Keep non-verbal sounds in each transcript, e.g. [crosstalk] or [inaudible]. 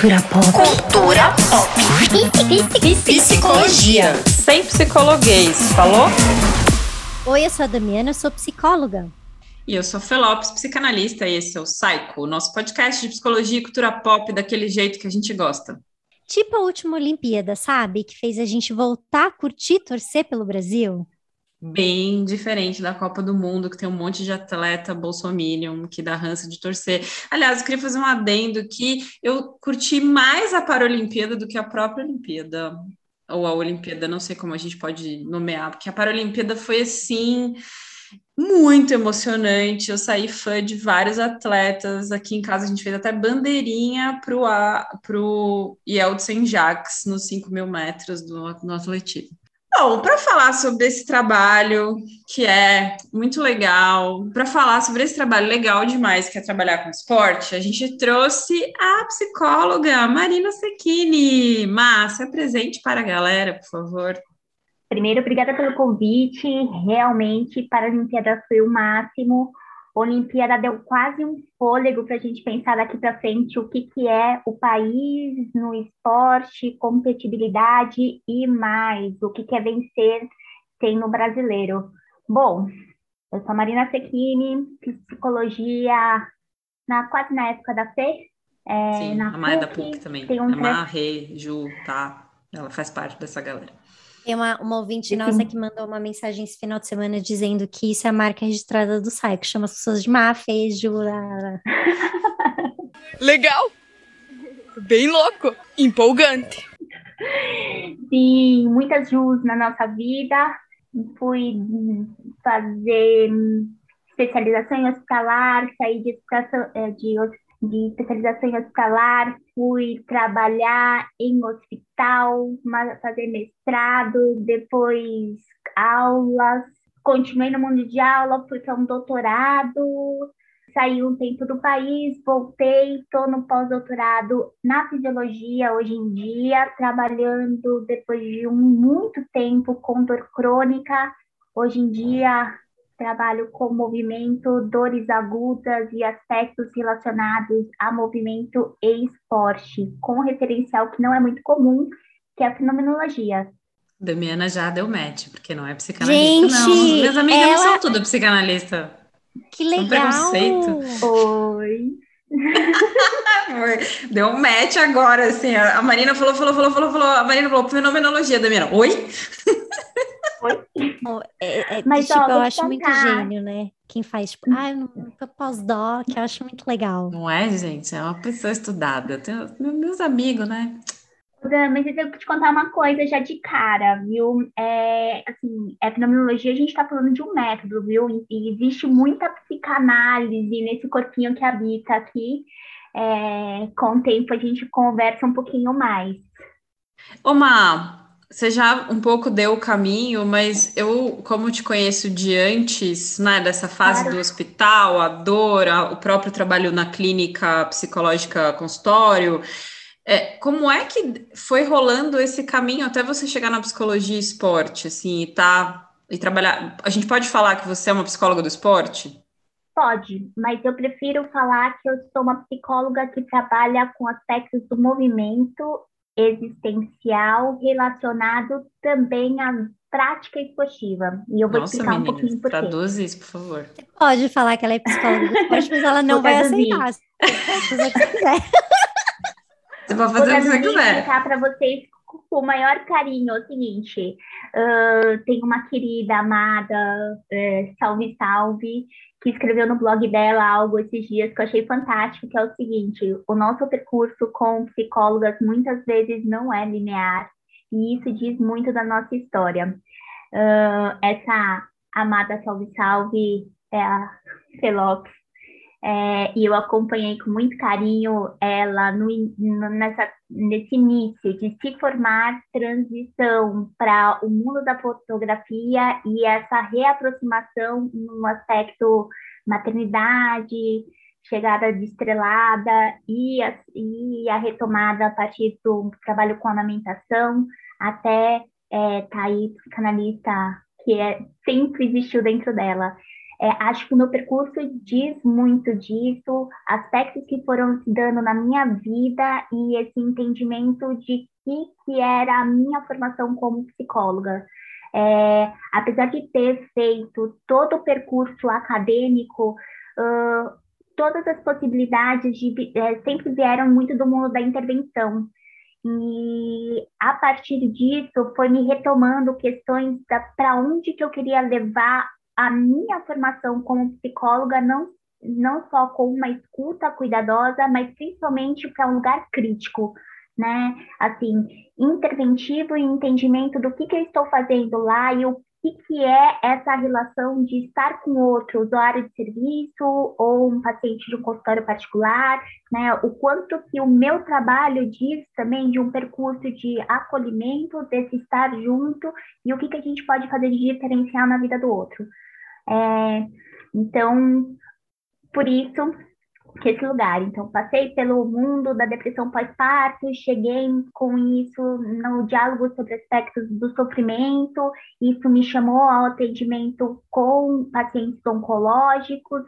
Cultura pop. Cultura pop. Psicologia. Sem psicologuês, falou? Oi, eu sou a Damiana, eu sou psicóloga. E eu sou a Felopes, psicanalista, e esse é o Psycho, nosso podcast de psicologia e cultura pop daquele jeito que a gente gosta. Tipo a última Olimpíada, sabe? Que fez a gente voltar a curtir torcer pelo Brasil. Bem diferente da Copa do Mundo, que tem um monte de atleta bolsominion que dá ranço de torcer. Aliás, eu queria fazer um adendo que eu curti mais a Paralimpíada do que a própria Olimpíada. Ou a Olimpíada, não sei como a gente pode nomear, porque a Paralimpíada foi assim muito emocionante. Eu saí fã de vários atletas. Aqui em casa a gente fez até bandeirinha para o Yeltsin Jacques nos 5 mil metros do, do atletismo. Bom, para falar sobre esse trabalho que é muito legal, para falar sobre esse trabalho legal demais que é trabalhar com esporte, a gente trouxe a psicóloga Marina Secchini. Márcia, apresente para a galera, por favor. Primeiro, obrigada pelo convite. Realmente, para a Olimpíada foi o máximo. Olimpíada deu quase um fôlego para a gente pensar daqui para frente o que, que é o país no esporte, competitividade e mais, o que, que é vencer sendo brasileiro. Bom, eu sou a Marina Secchini, psicologia na, quase na época da FE. É, Sim, na a Maia da PUC também. Tem um a Mar, Rê, Ju, tá? Ela faz parte dessa galera. Tem uma, uma ouvinte nossa que mandou uma mensagem esse final de semana dizendo que isso é a marca registrada do site, que chama as pessoas de má, jura. [laughs] Legal! Bem louco! Empolgante! Sim, muitas jus na nossa vida. Fui fazer especialização em hospitalar, saí de, de de especialização hospitalar, fui trabalhar em hospital, fazer mestrado, depois aulas, continuei no mundo de aula, fui para um doutorado, saí um tempo do país, voltei, estou no pós-doutorado na fisiologia hoje em dia, trabalhando depois de um muito tempo com dor crônica. Hoje em dia trabalho com movimento, dores agudas e aspectos relacionados a movimento e esporte, com um referencial que não é muito comum, que é a fenomenologia. Damiana já deu match, porque não é psicanalista, Gente, não. Minhas amigas ela... não são tudo psicanalista. Que legal! Um preconceito. Oi. [laughs] Deu um match agora, assim. A Marina falou, falou, falou, falou, falou. A Marina falou fenomenologia, Damiana. Oi? [laughs] É, é, Mas, tipo, ó, eu acho muito gênio, né? Quem faz, tipo, ah, eu não pós-doc, eu acho muito legal. Não é, gente? É uma pessoa estudada. Tenho meus amigos, né? Mas eu tenho que te contar uma coisa já de cara, viu? É, assim, a fenomenologia, a gente está falando de um método, viu? E existe muita psicanálise nesse corpinho que habita aqui. É, com o tempo a gente conversa um pouquinho mais. Ô, Má, você já um pouco deu o caminho, mas eu, como te conheço de antes, né, dessa fase claro. do hospital, a dor, a, o próprio trabalho na clínica psicológica consultório, é, como é que foi rolando esse caminho até você chegar na psicologia e esporte, assim, e tá, e trabalhar, a gente pode falar que você é uma psicóloga do esporte? Pode, mas eu prefiro falar que eu sou uma psicóloga que trabalha com aspectos do movimento existencial relacionado também à prática esportiva. E eu vou Nossa, explicar meninas, um pouquinho por quê. Traduz isso, por favor. Você pode falar que ela é psicóloga do esporte, mas ela não vai aceitar. Se você quiser. Você vai fazer o que você quiser. explicar para vocês com o maior carinho é o seguinte: uh, tem uma querida amada, uh, salve, salve, que escreveu no blog dela algo esses dias que eu achei fantástico, que é o seguinte: o nosso percurso com psicólogas muitas vezes não é linear, e isso diz muito da nossa história. Uh, essa amada salve, salve é a Felopes é, e eu acompanhei com muito carinho ela no, no, nessa, nesse início de se formar, transição para o mundo da fotografia e essa reaproximação no aspecto maternidade, chegada de estrelada e a, e a retomada a partir do trabalho com amamentação, até é, tá aí psicanalista que é, sempre existiu dentro dela. É, acho que o meu percurso diz muito disso, aspectos que foram se dando na minha vida e esse entendimento de que, que era a minha formação como psicóloga. É, apesar de ter feito todo o percurso acadêmico, uh, todas as possibilidades de, é, sempre vieram muito do mundo da intervenção. E a partir disso foi me retomando questões para onde que eu queria levar a minha formação como psicóloga, não, não só com uma escuta cuidadosa, mas principalmente para um lugar crítico, né? Assim, interventivo e entendimento do que, que eu estou fazendo lá e o que, que é essa relação de estar com outro usuário de serviço ou um paciente de um consultório particular, né? O quanto que o meu trabalho diz também de um percurso de acolhimento, desse estar junto e o que, que a gente pode fazer de diferencial na vida do outro. É, então, por isso, que esse lugar. Então, passei pelo mundo da depressão pós-parto, cheguei com isso no diálogo sobre aspectos do sofrimento, isso me chamou ao atendimento com pacientes oncológicos,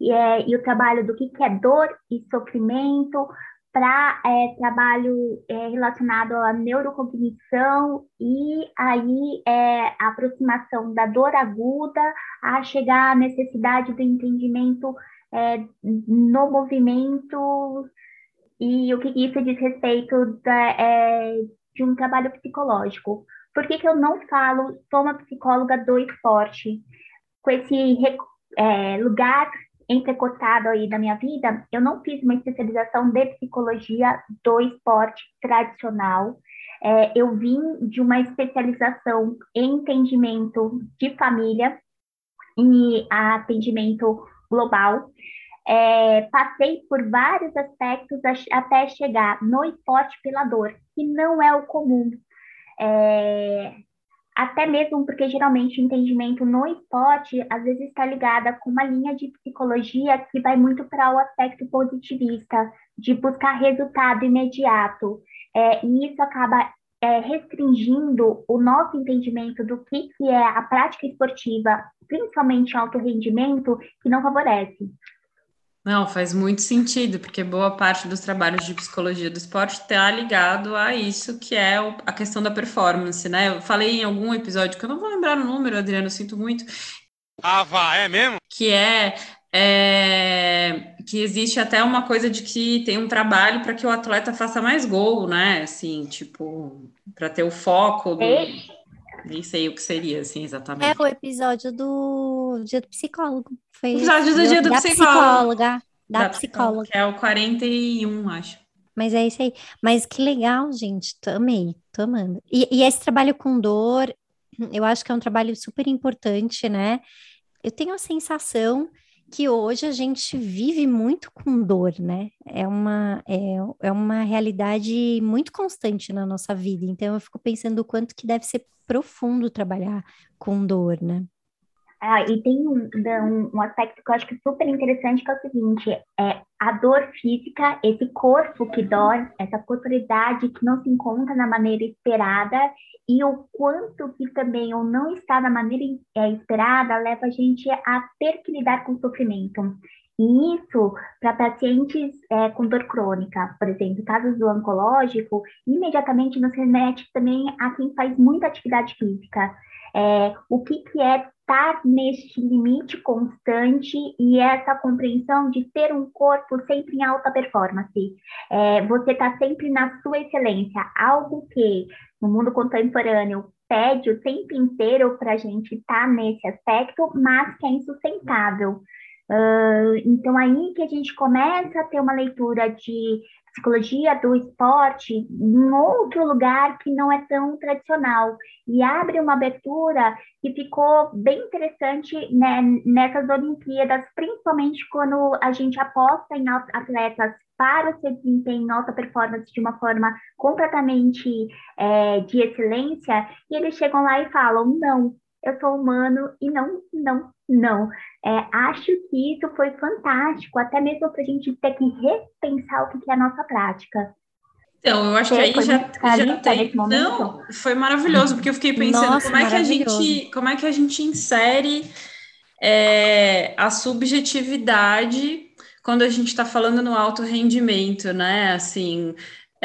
e, é, e o trabalho do que, que é dor e sofrimento, para é, trabalho é, relacionado à neurocognição e aí é, a aproximação da dor aguda a chegar à necessidade do entendimento é, no movimento e o que isso diz respeito da, é, de um trabalho psicológico. Por que, que eu não falo sou uma psicóloga do esporte? Com esse é, lugar entrecortado aí da minha vida, eu não fiz uma especialização de psicologia do esporte tradicional. É, eu vim de uma especialização em entendimento de família e atendimento global. É, passei por vários aspectos até chegar no esporte pela dor, que não é o comum. É, até mesmo porque geralmente o entendimento no esporte às vezes está ligada com uma linha de psicologia que vai muito para o aspecto positivista, de buscar resultado imediato. É, e isso acaba é, restringindo o nosso entendimento do que, que é a prática esportiva, principalmente alto rendimento, que não favorece. Não, faz muito sentido, porque boa parte dos trabalhos de psicologia do esporte está ligado a isso que é a questão da performance, né? Eu falei em algum episódio que eu não vou lembrar o número, Adriano, sinto muito. Ah, vá, é mesmo? Que é, é, que existe até uma coisa de que tem um trabalho para que o atleta faça mais gol, né? Assim, tipo, para ter o foco do. Nem sei o que seria, assim, exatamente. É o episódio do dia do psicólogo. Foi o episódio do dia do da psicólogo. psicóloga. Da, da psicóloga. Que é o 41, acho. Mas é isso aí. Mas que legal, gente. Amei, tô amando. E, e esse trabalho com dor, eu acho que é um trabalho super importante, né? Eu tenho a sensação que hoje a gente vive muito com dor, né? É uma, é, é uma realidade muito constante na nossa vida. Então eu fico pensando o quanto que deve ser profundo trabalhar com dor, né? Ah, e tem um, um, um, aspecto que eu acho que é super interessante, que é o seguinte, é a dor física, esse corpo que dói, essa corporidade que não se encontra na maneira esperada, e o quanto que também ou não está da maneira é, esperada leva a gente a ter que lidar com o sofrimento. E isso, para pacientes é, com dor crônica, por exemplo, casos do oncológico, imediatamente nos remete também a quem faz muita atividade física. É, o que, que é estar neste limite constante e essa compreensão de ter um corpo sempre em alta performance. É, você está sempre na sua excelência, algo que no mundo contemporâneo pede o tempo inteiro para a gente estar tá nesse aspecto, mas que é insustentável. Uh, então, aí que a gente começa a ter uma leitura de psicologia do esporte em outro lugar que não é tão tradicional. E abre uma abertura que ficou bem interessante né, nessas Olimpíadas, principalmente quando a gente aposta em atletas para o seu desempenho em alta performance de uma forma completamente é, de excelência, e eles chegam lá e falam: não, eu sou humano e não, não, não. É, acho que isso foi fantástico, até mesmo para a gente ter que repensar o que é a nossa prática. Então, eu acho que aí já, já tem. Não, foi maravilhoso, porque eu fiquei pensando Nossa, como é que a gente, como é que a gente insere é a subjetividade quando a gente está falando no alto rendimento, né? Assim,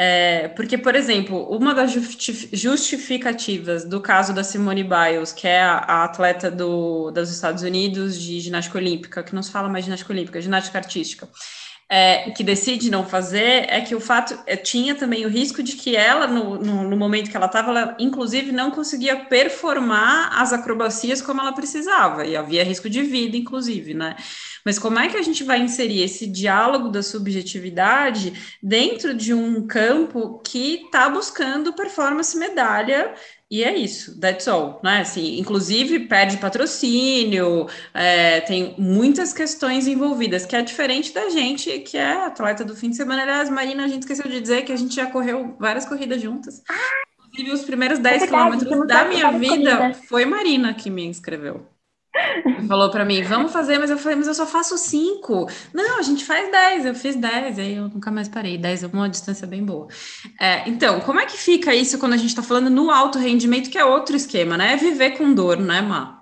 é, porque, por exemplo, uma das justificativas do caso da Simone Biles, que é a, a atleta do, dos Estados Unidos de ginástica olímpica, que não se fala mais ginástica olímpica, ginástica artística, é, que decide não fazer é que o fato é, tinha também o risco de que ela, no, no, no momento que ela estava, ela inclusive não conseguia performar as acrobacias como ela precisava, e havia risco de vida, inclusive, né? Mas como é que a gente vai inserir esse diálogo da subjetividade dentro de um campo que está buscando performance medalha e é isso, that's all, né? Assim, inclusive perde patrocínio, é, tem muitas questões envolvidas, que é diferente da gente, que é atleta do fim de semana. Aliás, Marina, a gente esqueceu de dizer que a gente já correu várias corridas juntas. Inclusive, os primeiros 10 é quilômetros da minha vida corridas. foi Marina que me inscreveu falou para mim, vamos fazer, mas eu falei, mas eu só faço cinco. Não, a gente faz dez, eu fiz dez, aí eu nunca mais parei. Dez é uma distância bem boa. É, então, como é que fica isso quando a gente está falando no alto rendimento, que é outro esquema, né? É viver com dor, não é, Má?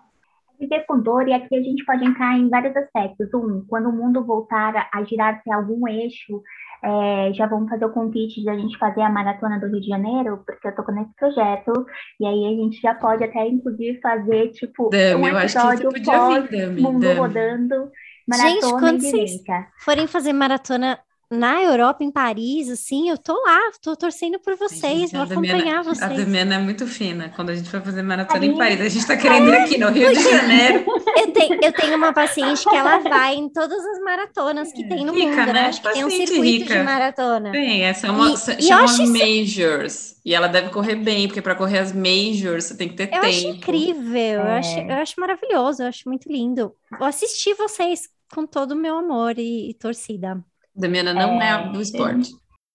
Viver com dor, e aqui a gente pode entrar em vários aspectos. Um, quando o mundo voltar a girar para algum eixo, é, já vamos fazer o convite de a gente fazer a maratona do Rio de Janeiro, porque eu tô com esse projeto, e aí a gente já pode até, inclusive, fazer, tipo, Dami, um episódio pós vir, mundo Dami. rodando, maratona gente, quando vocês forem fazer maratona na Europa, em Paris, assim, eu tô lá, tô torcendo por vocês, gente, vou acompanhar vocês. A Damiana é muito fina, quando a gente vai fazer maratona em Paris, a gente tá querendo ir aqui no Rio de Janeiro. Eu tenho, eu tenho uma paciente que ela vai em todas as maratonas que tem no rica, mundo, né? né? Acho que tem um circuito rica. de maratona. Tem, essa é uma, e, chama e majors. E ela deve correr bem, porque para correr as majors você tem que ter eu tempo. Eu acho incrível, é. eu, acho, eu acho maravilhoso, eu acho muito lindo. Vou assistir vocês com todo o meu amor e, e torcida. Damiana não é, é do esporte.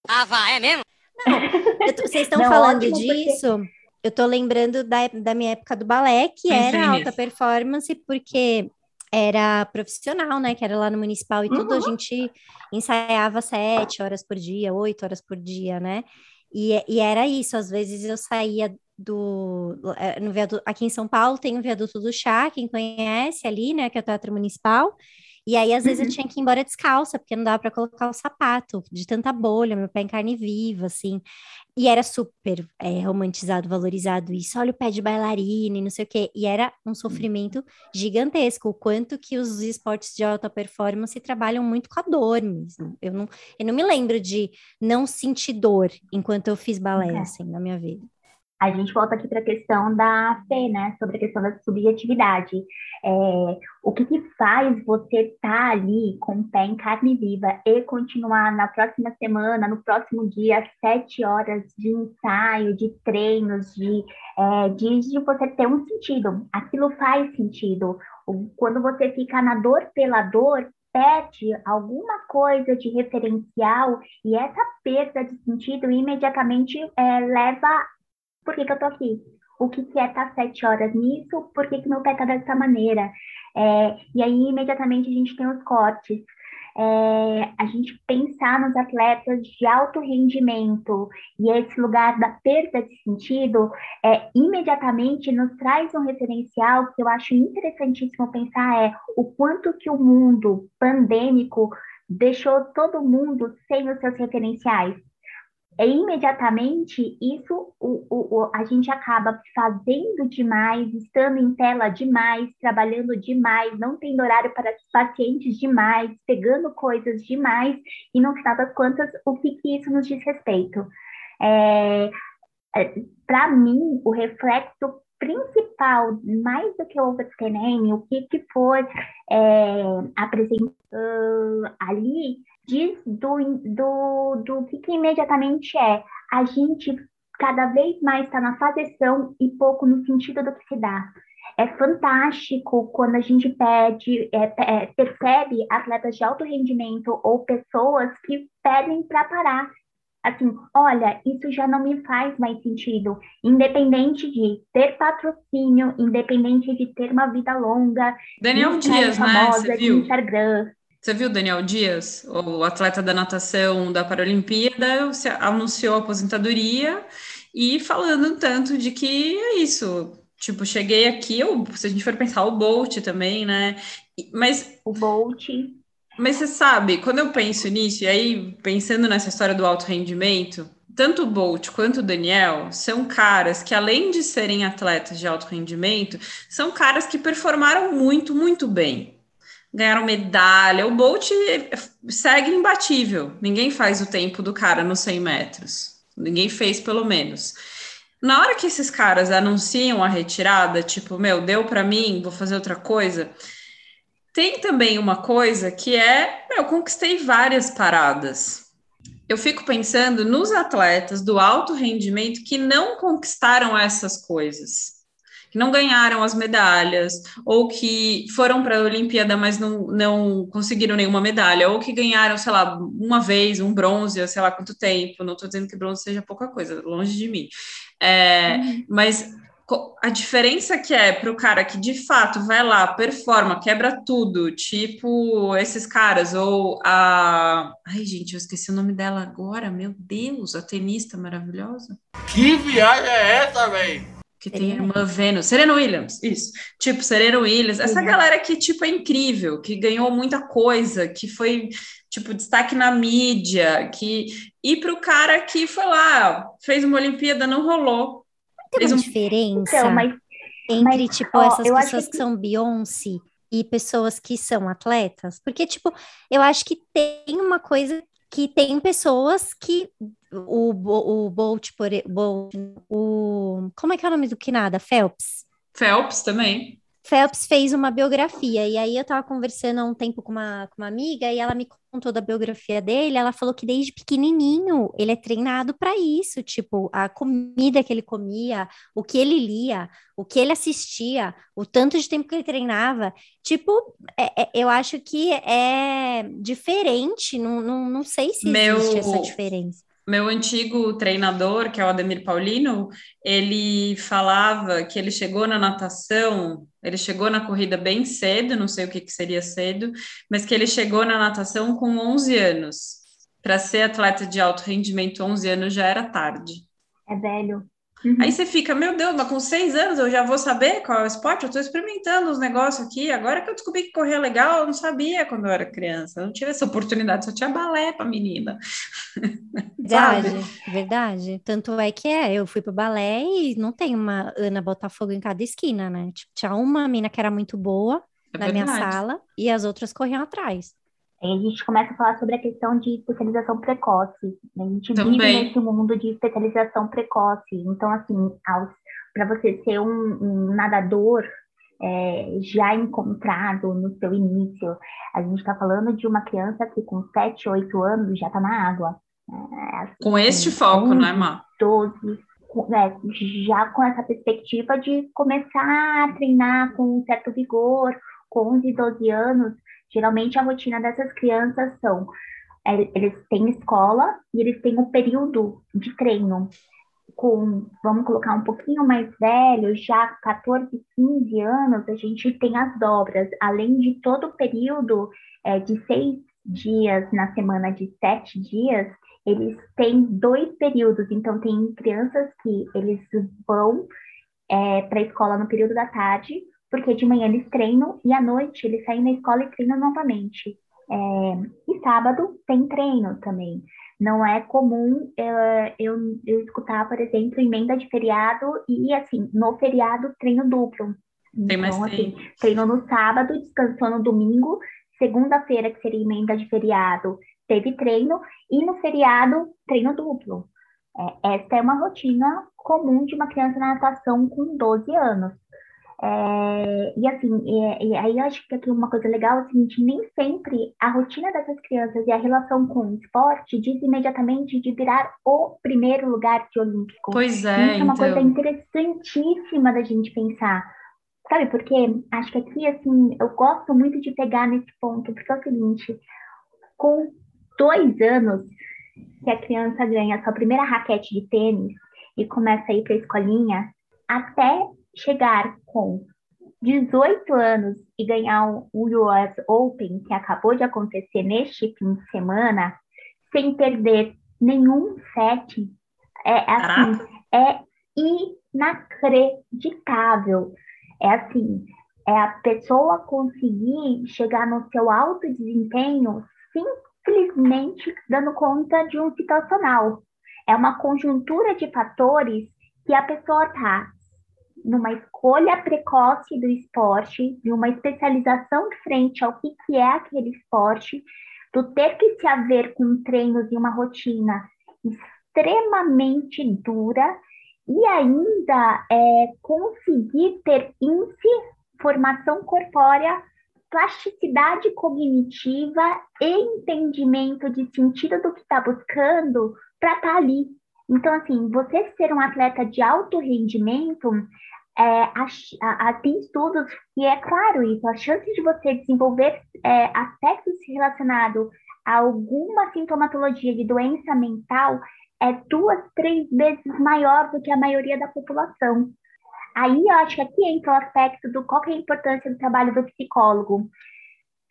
Ah, vai, é mesmo? Não, tô, vocês [laughs] estão falando disso. Porque... Eu tô lembrando da, da minha época do balé, que era alta performance, porque era profissional, né? Que era lá no municipal e uhum. tudo, a gente ensaiava sete horas por dia, oito horas por dia, né? E, e era isso, às vezes eu saía do é, no viaduto, aqui em São Paulo tem o viaduto do chá, quem conhece ali, né? Que é o Teatro Municipal. E aí, às vezes, eu uhum. tinha que ir embora descalça, porque não dava para colocar o sapato, de tanta bolha, meu pé em carne viva, assim. E era super é, romantizado, valorizado isso. Olha o pé de bailarina e não sei o quê. E era um sofrimento gigantesco. O quanto que os esportes de alta performance trabalham muito com a dor mesmo. Eu não, eu não me lembro de não sentir dor enquanto eu fiz balé, é. assim, na minha vida a gente volta aqui para a questão da fé, né? Sobre a questão da subjetividade. É, o que, que faz você estar tá ali com o pé em carne viva e continuar na próxima semana, no próximo dia, sete horas de ensaio, de treinos, de, é, de, de você ter um sentido. Aquilo faz sentido. Quando você fica na dor pela dor, perde alguma coisa de referencial e essa perda de sentido imediatamente é, leva por que, que eu tô aqui? O que, que é estar tá sete horas nisso? Por que, que meu pé tá dessa maneira? É, e aí, imediatamente, a gente tem os cortes. É, a gente pensar nos atletas de alto rendimento e esse lugar da perda de sentido, é, imediatamente nos traz um referencial que eu acho interessantíssimo pensar é o quanto que o mundo pandêmico deixou todo mundo sem os seus referenciais é imediatamente isso o, o, o, a gente acaba fazendo demais, estando em tela demais, trabalhando demais, não tendo horário para pacientes demais, pegando coisas demais, e no final das contas, o que, que isso nos diz respeito? É, é, para mim, o reflexo principal, mais do que o overscanning, o que, que foi é, apresentado ali, diz do, do, do que, que imediatamente é. A gente cada vez mais está na fazerção e pouco no sentido do que se dá. É fantástico quando a gente pede, é, é, percebe atletas de alto rendimento ou pessoas que pedem para parar. Assim, olha, isso já não me faz mais sentido, independente de ter patrocínio, independente de ter uma vida longa. Daniel Dias, né? Você viu? Instagram. Você viu Daniel Dias, o atleta da natação da Paralimpíada, anunciou a aposentadoria e falando tanto de que é isso, Tipo, cheguei aqui, eu, se a gente for pensar, o Bolt também, né? Mas. O Bolt. Mas você sabe, quando eu penso nisso, e aí pensando nessa história do alto rendimento, tanto o Bolt quanto o Daniel são caras que, além de serem atletas de alto rendimento, são caras que performaram muito, muito bem. Ganharam medalha. O Bolt segue imbatível. Ninguém faz o tempo do cara nos 100 metros. Ninguém fez, pelo menos. Na hora que esses caras anunciam a retirada, tipo, meu, deu para mim, vou fazer outra coisa. Tem também uma coisa que é, eu conquistei várias paradas. Eu fico pensando nos atletas do alto rendimento que não conquistaram essas coisas, que não ganharam as medalhas, ou que foram para a Olimpíada, mas não, não conseguiram nenhuma medalha, ou que ganharam, sei lá, uma vez um bronze, sei lá quanto tempo. Não estou dizendo que bronze seja pouca coisa, longe de mim. É, uhum. Mas a diferença que é para o cara que de fato vai lá, performa, quebra tudo, tipo esses caras, ou a. Ai, gente, eu esqueci o nome dela agora, meu Deus, a tenista maravilhosa. Que viagem é essa, velho? Que tem a irmã Vênus, Serena Williams, isso. Tipo, Serena Williams, essa uhum. galera que, tipo, é incrível, que ganhou muita coisa, que foi, tipo, destaque na mídia, que e para o cara que foi lá, fez uma Olimpíada, não rolou. Tem uma um... diferença então, mas, entre, mas, tipo, ó, essas pessoas que... que são Beyoncé e pessoas que são atletas? Porque, tipo, eu acho que tem uma coisa que tem pessoas que o, o, Bolt, por, Bolt, o como é que é o nome do que nada? Phelps. Phelps também. Phelps fez uma biografia, e aí eu tava conversando há um tempo com uma, com uma amiga, e ela me contou da biografia dele, ela falou que desde pequenininho ele é treinado para isso, tipo, a comida que ele comia, o que ele lia, o que ele assistia, o tanto de tempo que ele treinava, tipo, é, é, eu acho que é diferente, não, não, não sei se Meu... existe essa diferença meu antigo treinador, que é o Ademir Paulino, ele falava que ele chegou na natação, ele chegou na corrida bem cedo, não sei o que, que seria cedo, mas que ele chegou na natação com 11 anos. Para ser atleta de alto rendimento, 11 anos já era tarde. É velho. Uhum. Aí você fica, meu Deus, mas com seis anos eu já vou saber qual é o esporte? Eu estou experimentando os negócios aqui. Agora que eu descobri que correr é legal, eu não sabia quando eu era criança. Eu não tive essa oportunidade, só tinha balé para menina. [laughs] Verdade, verdade. Tanto é que é, eu fui para balé e não tem uma Ana Botafogo em cada esquina, né? Tipo, tinha uma mina que era muito boa é na verdade. minha sala e as outras corriam atrás. A gente começa a falar sobre a questão de especialização precoce. Né? A gente Também. vive nesse mundo de especialização precoce. Então, assim, para você ser um, um nadador é, já encontrado no seu início, a gente está falando de uma criança que com 7, 8 anos já está na água. É, assim, com este foco, 11, né, Má? 12, é, já com essa perspectiva de começar a treinar com um certo vigor, com 11, 12 anos, Geralmente a rotina dessas crianças são é, eles têm escola e eles têm um período de treino com, vamos colocar um pouquinho mais velho, já 14, 15 anos, a gente tem as dobras, além de todo o período é, de seis dias na semana de sete dias, eles têm dois períodos, então tem crianças que eles vão é, para a escola no período da tarde, porque de manhã eles treinam e à noite eles saem na escola e treinam novamente. É, e sábado tem treino também. Não é comum é, eu, eu escutar, por exemplo, emenda de feriado e, assim, no feriado, treino duplo. Tem mais então, assim, treino no sábado, descansou no domingo, segunda-feira, que seria emenda de feriado, teve treino, e no feriado, treino duplo. É, essa é uma rotina comum de uma criança na natação com 12 anos. É, e assim, e, e, aí eu acho que aqui uma coisa legal é o seguinte, nem sempre a rotina dessas crianças e a relação com o esporte diz imediatamente de virar o primeiro lugar de olímpico. Pois é, Isso é uma então... coisa interessantíssima da gente pensar. Sabe por quê? Acho que aqui, assim, eu gosto muito de pegar nesse ponto, porque é o seguinte, com dois anos que a criança ganha a sua primeira raquete de tênis e começa a ir para a escolinha, até chegar com 18 anos e ganhar o US Open, que acabou de acontecer neste fim de semana, sem perder nenhum set, é assim, é inacreditável. É assim, é a pessoa conseguir chegar no seu alto desempenho simplesmente dando conta de um situacional. É uma conjuntura de fatores que a pessoa está numa escolha precoce do esporte, de uma especialização frente ao que, que é aquele esporte, do ter que se haver com treinos e uma rotina extremamente dura e ainda é, conseguir ter índice, formação corpórea, plasticidade cognitiva e entendimento de sentido do que está buscando para estar tá ali. Então, assim, você ser um atleta de alto rendimento, é, a, a, tem estudos que é claro isso, a chance de você desenvolver é, aspectos relacionados a alguma sintomatologia de doença mental é duas, três vezes maior do que a maioria da população. Aí eu acho que aqui entra o aspecto do qual é a importância do trabalho do psicólogo.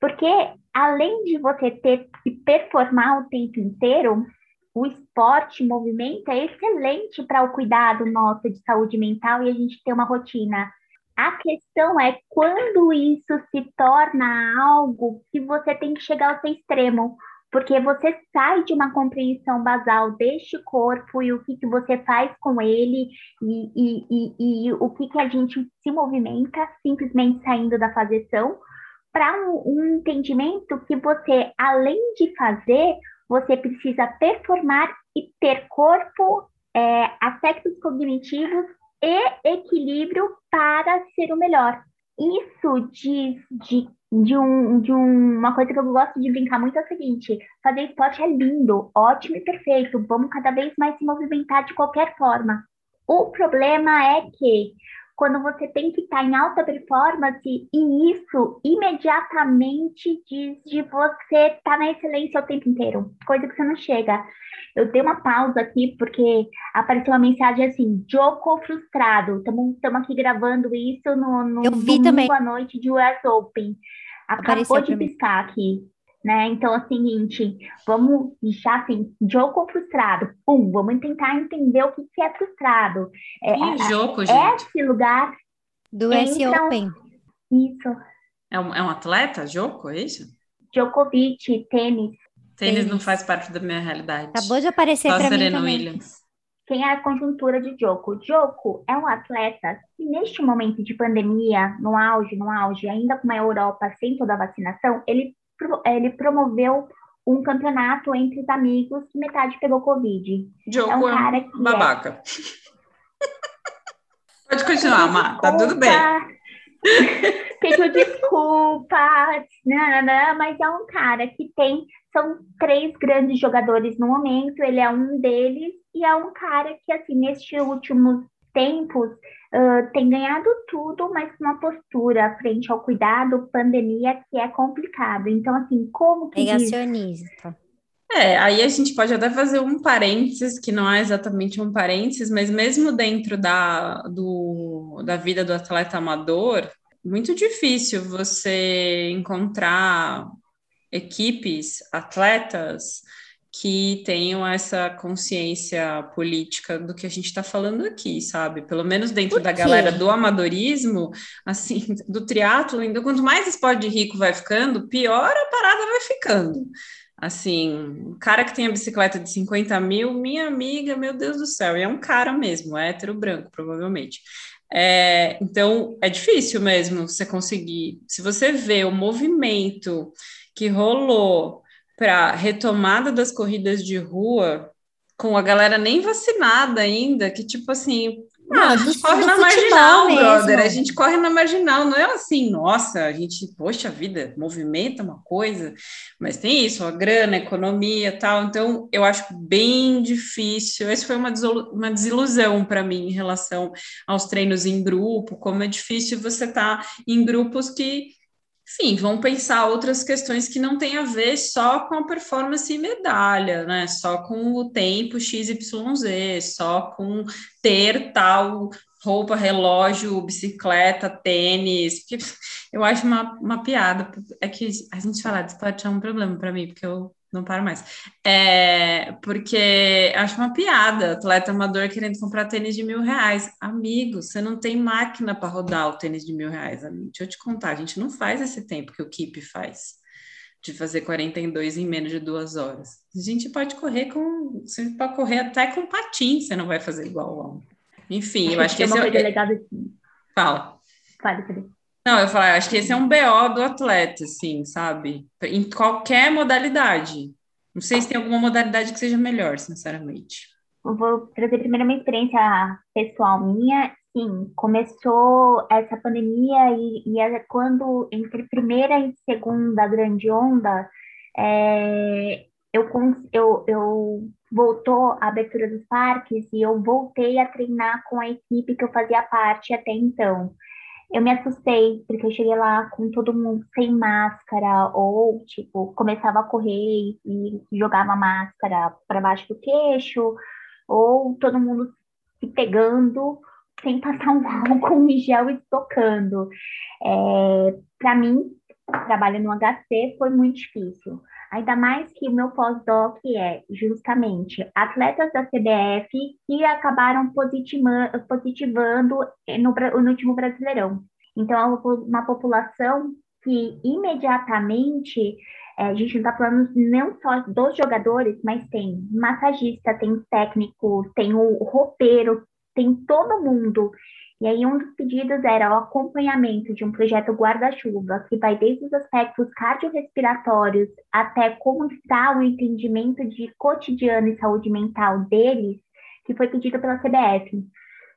Porque além de você ter que performar o tempo inteiro, o esporte, movimento é excelente para o cuidado nosso de saúde mental e a gente ter uma rotina. A questão é quando isso se torna algo que você tem que chegar ao seu extremo porque você sai de uma compreensão basal deste corpo e o que, que você faz com ele e, e, e, e o que, que a gente se movimenta, simplesmente saindo da fazeção, para um, um entendimento que você, além de fazer, você precisa performar e ter corpo, é, aspectos cognitivos e equilíbrio para ser o melhor. Isso diz de de, um, de um, uma coisa que eu gosto de brincar muito é o seguinte: fazer esporte é lindo, ótimo e perfeito, vamos cada vez mais se movimentar de qualquer forma. O problema é que quando você tem que estar em alta performance, e isso imediatamente diz de você estar na excelência o tempo inteiro, coisa que você não chega. Eu dei uma pausa aqui porque apareceu uma mensagem assim: Joko frustrado. Estamos aqui gravando isso no, no Eu vi também. à noite de US Open. Acabou de piscar aqui. Né? Então, é o seguinte, vamos já assim, jogo frustrado, pum, vamos tentar entender o que, que é frustrado. É, é, jogo, gente? Esse lugar do S Open. Isso. É um, é um atleta, Joko, é isso? Djokovic, tênis. Tênis não faz parte da minha realidade. Acabou de aparecer para mim também. Williams. Quem é a conjuntura de Joko? Joko é um atleta que, neste momento de pandemia, no auge, no auge, ainda com a Europa sem toda a vacinação, ele, ele promoveu um campeonato entre os amigos metade pegou Covid. Joko é um cara que babaca. É... [laughs] Pode continuar, Má, tá tudo bem. [laughs] Pediu desculpas, não, não, mas é um cara que tem são três grandes jogadores no momento, ele é um deles e é um cara que, assim, nestes últimos tempos, uh, tem ganhado tudo, mas com uma postura frente ao cuidado, pandemia, que é complicado. Então, assim, como que. Negacionista. É, aí a gente pode até fazer um parênteses, que não é exatamente um parênteses, mas mesmo dentro da, do, da vida do atleta amador, muito difícil você encontrar equipes, atletas que tenham essa consciência política do que a gente está falando aqui, sabe? Pelo menos dentro da galera do amadorismo, assim, [laughs] do triatlo, ainda quanto mais esporte de rico vai ficando, pior a parada vai ficando. Assim, o cara que tem a bicicleta de 50 mil, minha amiga, meu Deus do céu, e é um cara mesmo, é hétero branco, provavelmente. É, então, é difícil mesmo você conseguir. Se você vê o movimento que rolou para retomada das corridas de rua, com a galera nem vacinada ainda, que tipo assim, não, a gente corre na marginal, mesmo. brother. A gente corre na marginal, não é assim, nossa, a gente, poxa vida, movimenta uma coisa, mas tem isso, a grana, a economia tal. Então, eu acho bem difícil. Essa foi uma, uma desilusão para mim em relação aos treinos em grupo, como é difícil você estar tá em grupos que enfim, vão pensar outras questões que não têm a ver só com a performance e medalha, né? Só com o tempo XYZ, só com ter tal roupa, relógio, bicicleta, tênis. Eu acho uma, uma piada. É que a gente falar de esporte é um problema para mim, porque eu não para mais. É, porque acho uma piada, atleta amador querendo comprar tênis de mil reais. Amigo, você não tem máquina para rodar o tênis de mil reais. Deixa eu te contar, a gente não faz esse tempo que o Keep faz, de fazer 42 em menos de duas horas. A gente pode correr com. Você pode correr até com patins, você não vai fazer igual o homem. Enfim, eu acho que esse é. Legal assim. Fala. Fala, Felipe. Não, eu falo, acho que esse é um BO do atleta, assim, sabe? Em qualquer modalidade. Não sei se tem alguma modalidade que seja melhor, sinceramente. Eu vou trazer primeiro uma experiência pessoal minha. Sim, começou essa pandemia e, e é quando, entre primeira e segunda grande onda, é, eu, eu, eu voltou a abertura dos parques e eu voltei a treinar com a equipe que eu fazia parte até então. Eu me assustei, porque eu cheguei lá com todo mundo sem máscara, ou, tipo, começava a correr e jogava máscara para baixo do queixo, ou todo mundo se pegando sem passar um [laughs] álcool em gel e tocando. É, para mim, trabalho no HC foi muito difícil. Ainda mais que o meu pós-doc é justamente atletas da CBF que acabaram positivando, no, no último Brasileirão. Então, é uma população que imediatamente, é, a gente não está falando não só dos jogadores, mas tem massagista, tem técnico, tem o roupeiro, tem todo mundo e aí, um dos pedidos era o acompanhamento de um projeto guarda-chuva, que vai desde os aspectos cardiorrespiratórios até como está o entendimento de cotidiano e saúde mental deles, que foi pedido pela CBF.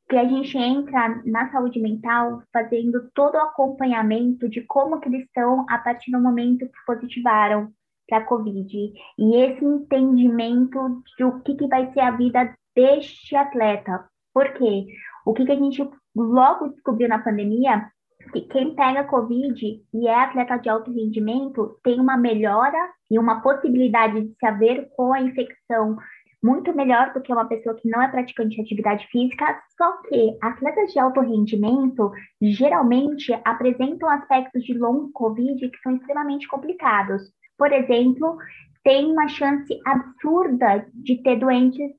Que a gente entra na saúde mental fazendo todo o acompanhamento de como que eles estão a partir do momento que positivaram para a Covid. E esse entendimento de o que, que vai ser a vida deste atleta. Por quê? O que, que a gente logo descobriu na pandemia que quem pega Covid e é atleta de alto rendimento tem uma melhora e uma possibilidade de se haver com a infecção muito melhor do que uma pessoa que não é praticante de atividade física, só que atletas de alto rendimento geralmente apresentam aspectos de long Covid que são extremamente complicados. Por exemplo, tem uma chance absurda de ter doenças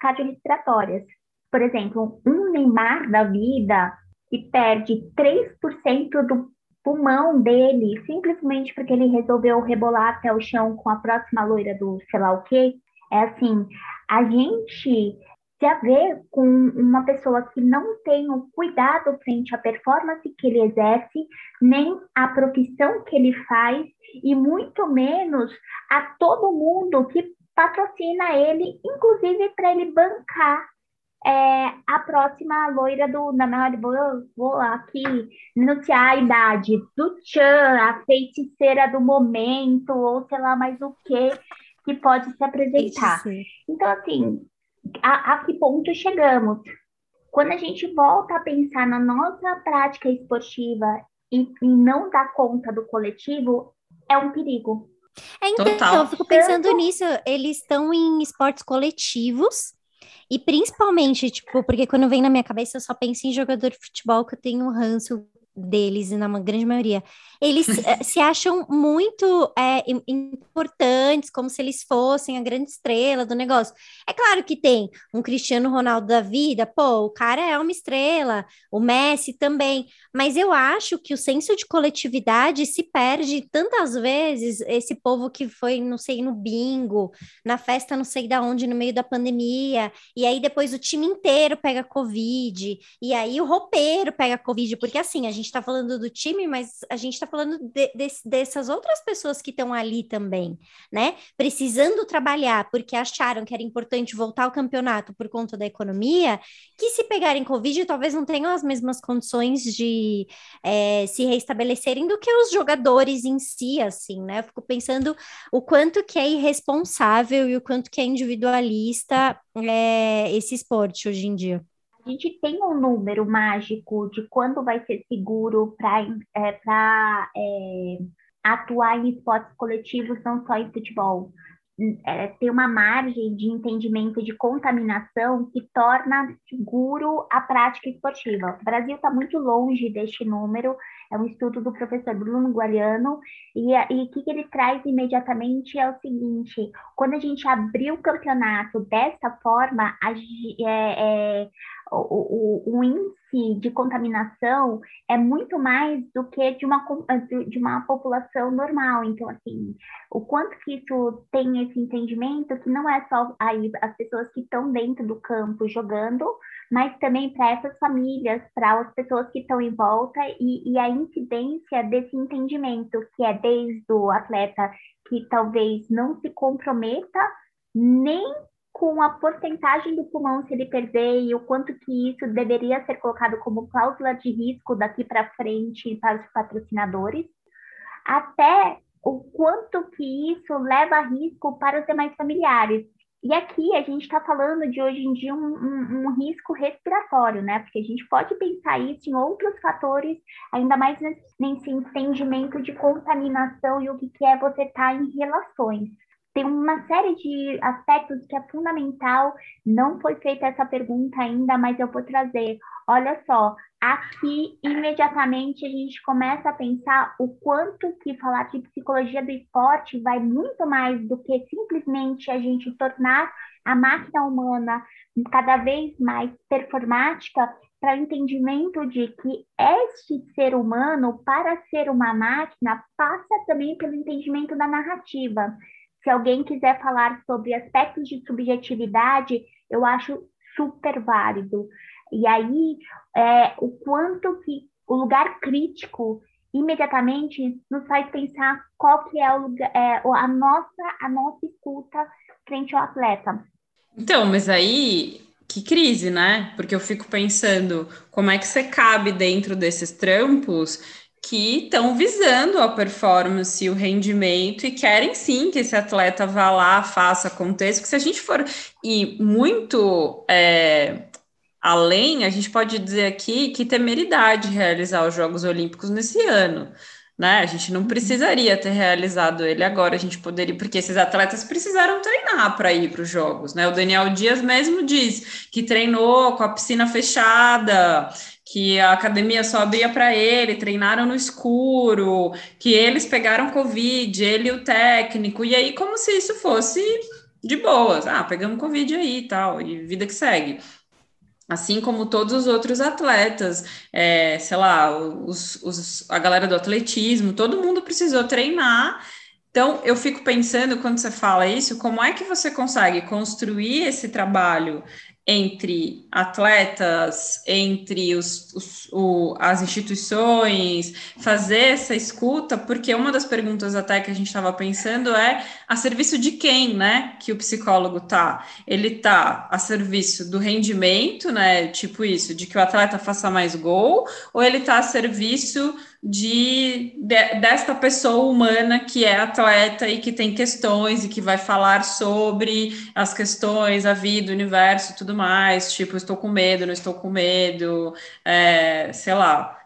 cardiorrespiratórias. Por exemplo, um Neymar da vida que perde 3% do pulmão dele simplesmente porque ele resolveu rebolar até o chão com a próxima loira do sei lá o quê. É assim, a gente se a ver com uma pessoa que não tem o cuidado frente à performance que ele exerce, nem à profissão que ele faz, e muito menos a todo mundo que patrocina ele, inclusive para ele bancar é, a próxima loira do. Na verdade, vou, vou aqui denunciar a idade do Chan, a feiticeira do momento, ou sei lá mais o que, que pode se apresentar. Então, assim, a, a que ponto chegamos? Quando a gente volta a pensar na nossa prática esportiva e, e não dá conta do coletivo, é um perigo. É, então, Total. eu fico pensando Tanto... nisso. Eles estão em esportes coletivos e principalmente, tipo, porque quando vem na minha cabeça eu só penso em jogador de futebol que eu tenho ranço deles, na grande maioria, eles eh, [laughs] se acham muito é, importantes, como se eles fossem a grande estrela do negócio. É claro que tem um Cristiano Ronaldo da vida, pô, o cara é uma estrela, o Messi também, mas eu acho que o senso de coletividade se perde tantas vezes, esse povo que foi, não sei, no bingo, na festa não sei da onde, no meio da pandemia, e aí depois o time inteiro pega Covid, e aí o roupeiro pega Covid, porque assim, a gente gente está falando do time, mas a gente está falando de, de, dessas outras pessoas que estão ali também, né? Precisando trabalhar porque acharam que era importante voltar ao campeonato por conta da economia, que se pegarem Covid talvez não tenham as mesmas condições de é, se reestabelecerem do que os jogadores em si, assim, né? Eu fico pensando o quanto que é irresponsável e o quanto que é individualista é, esse esporte hoje em dia a gente tem um número mágico de quando vai ser seguro para é, é, atuar em esportes coletivos, não só em futebol. É, tem uma margem de entendimento de contaminação que torna seguro a prática esportiva. O Brasil está muito longe deste número. É um estudo do professor Bruno Guariano, e o que, que ele traz imediatamente é o seguinte: quando a gente abriu o campeonato dessa forma, a, é, é, o, o, o, índice de contaminação é muito mais do que de uma, de uma população normal. Então, assim, o quanto que isso tem esse entendimento que não é só aí as pessoas que estão dentro do campo jogando, mas também para essas famílias, para as pessoas que estão em volta e, e, a incidência desse entendimento, que é desde o atleta que talvez não se comprometa nem com a porcentagem do pulmão se ele perder e o quanto que isso deveria ser colocado como cláusula de risco daqui para frente para os patrocinadores, até o quanto que isso leva risco para os demais familiares. E aqui a gente está falando de hoje em dia um, um, um, risco respiratório, né? Porque a gente pode pensar isso em outros fatores, ainda mais nesse, entendimento de contaminação e o que, que é você estar tá em relações. Tem uma série de aspectos que é fundamental, não foi feita essa pergunta ainda, mas eu vou trazer. Olha só, aqui imediatamente a gente começa a pensar o quanto que falar de psicologia do esporte vai muito mais do que simplesmente a gente tornar a máquina humana cada vez mais performática para o entendimento de que este ser humano, para ser uma máquina, passa também pelo entendimento da narrativa. Se alguém quiser falar sobre aspectos de subjetividade, eu acho super válido. E aí, é, o quanto que o lugar crítico imediatamente nos faz pensar qual que é, o é a nossa a nossa escuta frente ao atleta. Então, mas aí que crise, né? Porque eu fico pensando como é que você cabe dentro desses trampos que estão visando a performance o rendimento e querem sim que esse atleta vá lá, faça, aconteça, porque se a gente for e muito é, além, a gente pode dizer aqui que temeridade realizar os Jogos Olímpicos nesse ano. Né? A gente não precisaria ter realizado ele agora, a gente poderia, porque esses atletas precisaram treinar para ir para os Jogos, né? O Daniel Dias mesmo diz que treinou com a piscina fechada, que a academia só abria para ele, treinaram no escuro, que eles pegaram Covid, ele e o técnico, e aí como se isso fosse de boas, ah, pegamos Covid aí e tal, e vida que segue assim como todos os outros atletas, é, sei lá, os, os, a galera do atletismo, todo mundo precisou treinar. Então, eu fico pensando, quando você fala isso, como é que você consegue construir esse trabalho entre atletas, entre os, os, o, as instituições, fazer essa escuta, porque uma das perguntas até que a gente estava pensando é a serviço de quem, né, que o psicólogo tá? Ele tá a serviço do rendimento, né, tipo isso, de que o atleta faça mais gol, ou ele tá a serviço de, de, desta pessoa humana que é atleta e que tem questões e que vai falar sobre as questões, a vida, o universo, tudo mais, tipo, estou com medo, não estou com medo, é, sei lá,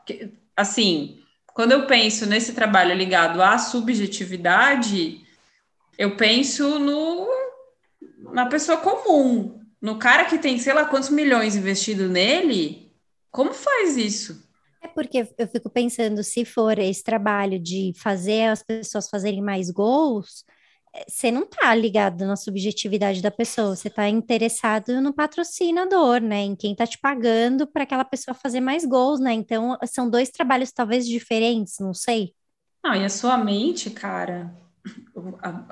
assim, quando eu penso nesse trabalho ligado à subjetividade, eu penso no na pessoa comum, no cara que tem sei lá quantos milhões investido nele, como faz isso? É porque eu fico pensando, se for esse trabalho de fazer as pessoas fazerem mais gols, eh, você não está ligado na subjetividade da pessoa, você está interessado no patrocinador, né? Em quem está te pagando para aquela pessoa fazer mais gols, né? Então, são dois trabalhos talvez diferentes, não sei. Não, e a sua mente, cara,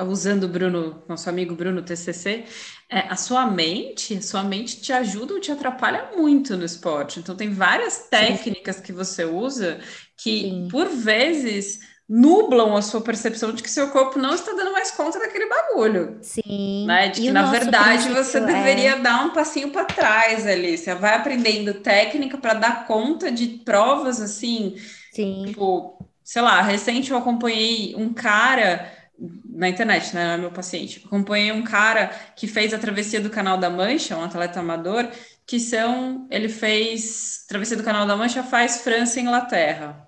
usando o Bruno, nosso amigo Bruno TCC, é, a sua mente, a sua mente te ajuda ou te atrapalha muito no esporte. Então tem várias técnicas Sim. que você usa que Sim. por vezes nublam a sua percepção de que seu corpo não está dando mais conta daquele bagulho. Sim. Né? De que, na verdade, você é... deveria dar um passinho para trás ali. Você vai aprendendo técnica para dar conta de provas assim. Sim. Tipo, sei lá, recente eu acompanhei um cara na internet, né? Não é meu paciente. Acompanhei um cara que fez a travessia do Canal da Mancha, um atleta amador, que são. Ele fez. Travessia do Canal da Mancha faz França e Inglaterra.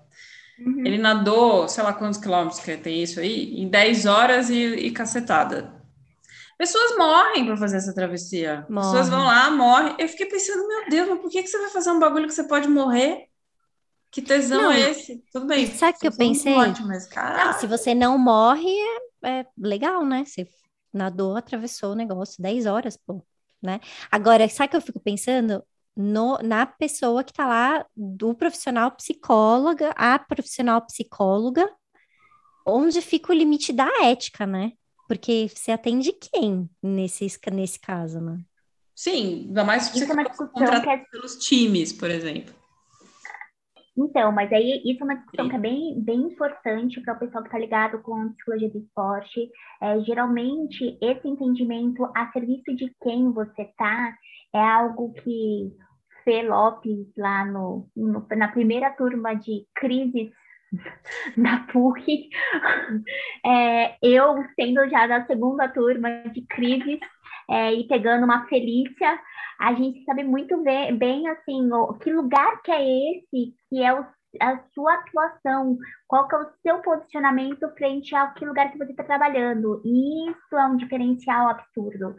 Uhum. Ele nadou, sei lá quantos quilômetros que tem isso aí, em 10 horas e, e cacetada. Pessoas morrem para fazer essa travessia. Morre. Pessoas vão lá, morrem. Eu fiquei pensando, meu Deus, mas por que, que você vai fazer um bagulho que você pode morrer? Que tesão Não, é esse? Tudo bem. sabe o que eu pensei? Ótimo, mas Ah, se você não morre, é, é legal, né? Você nadou, atravessou o negócio, 10 horas, pô, né? Agora, sabe o que eu fico pensando? No, na pessoa que tá lá, do profissional psicóloga, a profissional psicóloga, onde fica o limite da ética, né? Porque você atende quem nesse, nesse caso, né? sim, ainda mais se você é discussão contratado é pelos times, por exemplo. Então, mas aí isso é uma discussão que é bem, bem importante para o pessoal que está ligado com a psicologia do esporte. É, geralmente, esse entendimento a serviço de quem você está é algo que Fê Lopes, lá no, no- na primeira turma de crises [laughs] da PUC, [laughs] é, eu sendo já da segunda turma de crises é, e pegando uma Felícia, a gente sabe muito bem, bem assim, o, que lugar que é esse, que é o, a sua atuação, qual que é o seu posicionamento frente ao que lugar que você está trabalhando. E isso é um diferencial absurdo.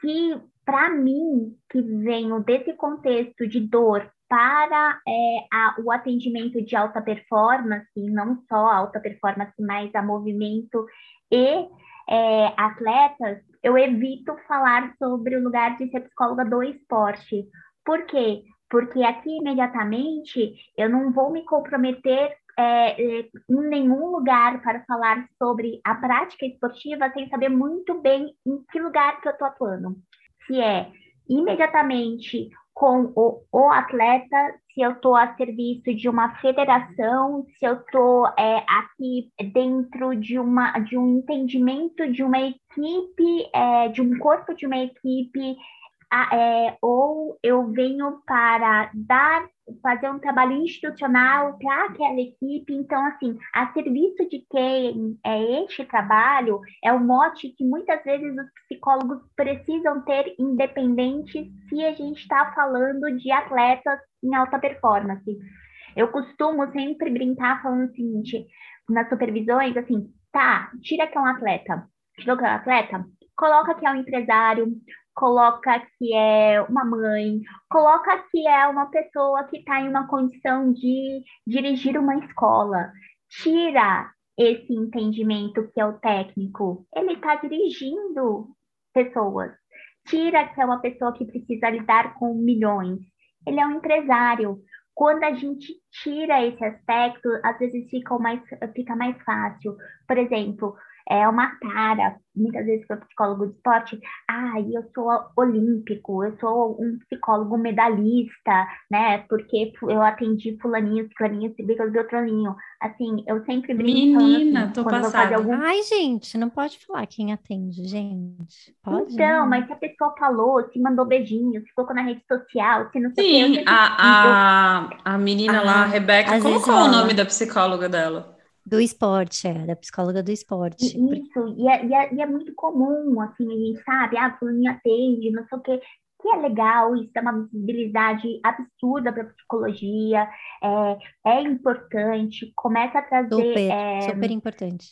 Que, para mim, que venho desse contexto de dor para é, a- o atendimento de alta performance, não só alta performance, mas a movimento e é, atletas, eu evito falar sobre o lugar de ser psicóloga do esporte. Por quê? Porque aqui imediatamente eu não vou me comprometer é, é, em nenhum lugar para falar sobre a prática esportiva sem saber muito bem em que lugar que eu estou atuando. Se é imediatamente com o, o atleta, se eu estou a serviço de uma federação, se eu estou aqui dentro de, uma, de um entendimento de uma equipe, é, de um corpo de uma equipe, a- é, ou eu venho para dar, fazer um trabalho institucional para aquela equipe. Então, assim, a serviço de quem é este trabalho, é o mote que muitas vezes os psicólogos precisam ter independente se a gente está falando de atletas em alta performance. Eu costumo sempre brincar falando o seguinte, nas supervisões, assim, tá, tira que é um atleta, tirou que é um atleta, coloca que é um empresário, coloca que é uma mãe, coloca que é uma pessoa que está em uma condição de dirigir uma escola. Tira esse entendimento que é o técnico. Ele está dirigindo pessoas. Tira que é uma pessoa que precisa lidar com milhões. Ele é um empresário. Quando a gente tira esse aspecto, às vezes fica mais, fica mais fácil. Por exemplo, é uma cara, muitas vezes para psicólogo de esporte, ah, eu sou olímpico, eu sou um psicólogo medalhista, né? Porque eu atendi fulaninho, fulaninho, beltraninho. Assim, eu sempre brinco Menina, assim, tô passada. algum Ai, gente, não pode falar quem atende, gente. Pode? Então, né? mas se a pessoa falou, se mandou beijinho, se colocou na rede social, se não sei o Sim, sempre- a, a, a menina lá, a Ah, Rebeca, colocou o rola. nome da psicóloga dela. Do esporte, é, da psicóloga do esporte. Isso, e é, e, é, e é muito comum, assim, a gente sabe, ah, fulaninho atende, não sei o quê, que é legal, isso é uma visibilidade absurda para a psicologia, é, é importante, começa a trazer... Super, é, super importante.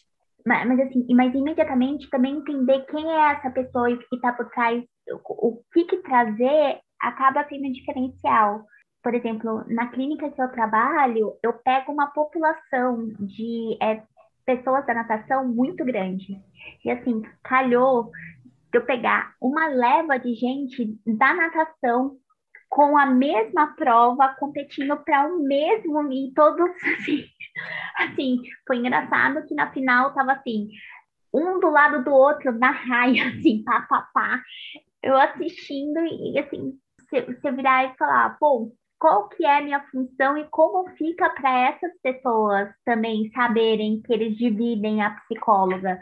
Mas, mas, assim, mas imediatamente também entender quem é essa pessoa e o que está por trás, o, o que, que trazer acaba sendo um diferencial. Por exemplo, na clínica que eu trabalho, eu pego uma população de é, pessoas da natação muito grande. E assim, calhou de eu pegar uma leva de gente da natação com a mesma prova, competindo para o mesmo, e todos [laughs] assim, assim, foi engraçado que na final tava assim, um do lado do outro, na raia, [laughs] assim, pá, pá, pá. Eu assistindo e, assim, você virar e falar, pô, qual que é a minha função e como fica para essas pessoas também saberem que eles dividem a psicóloga.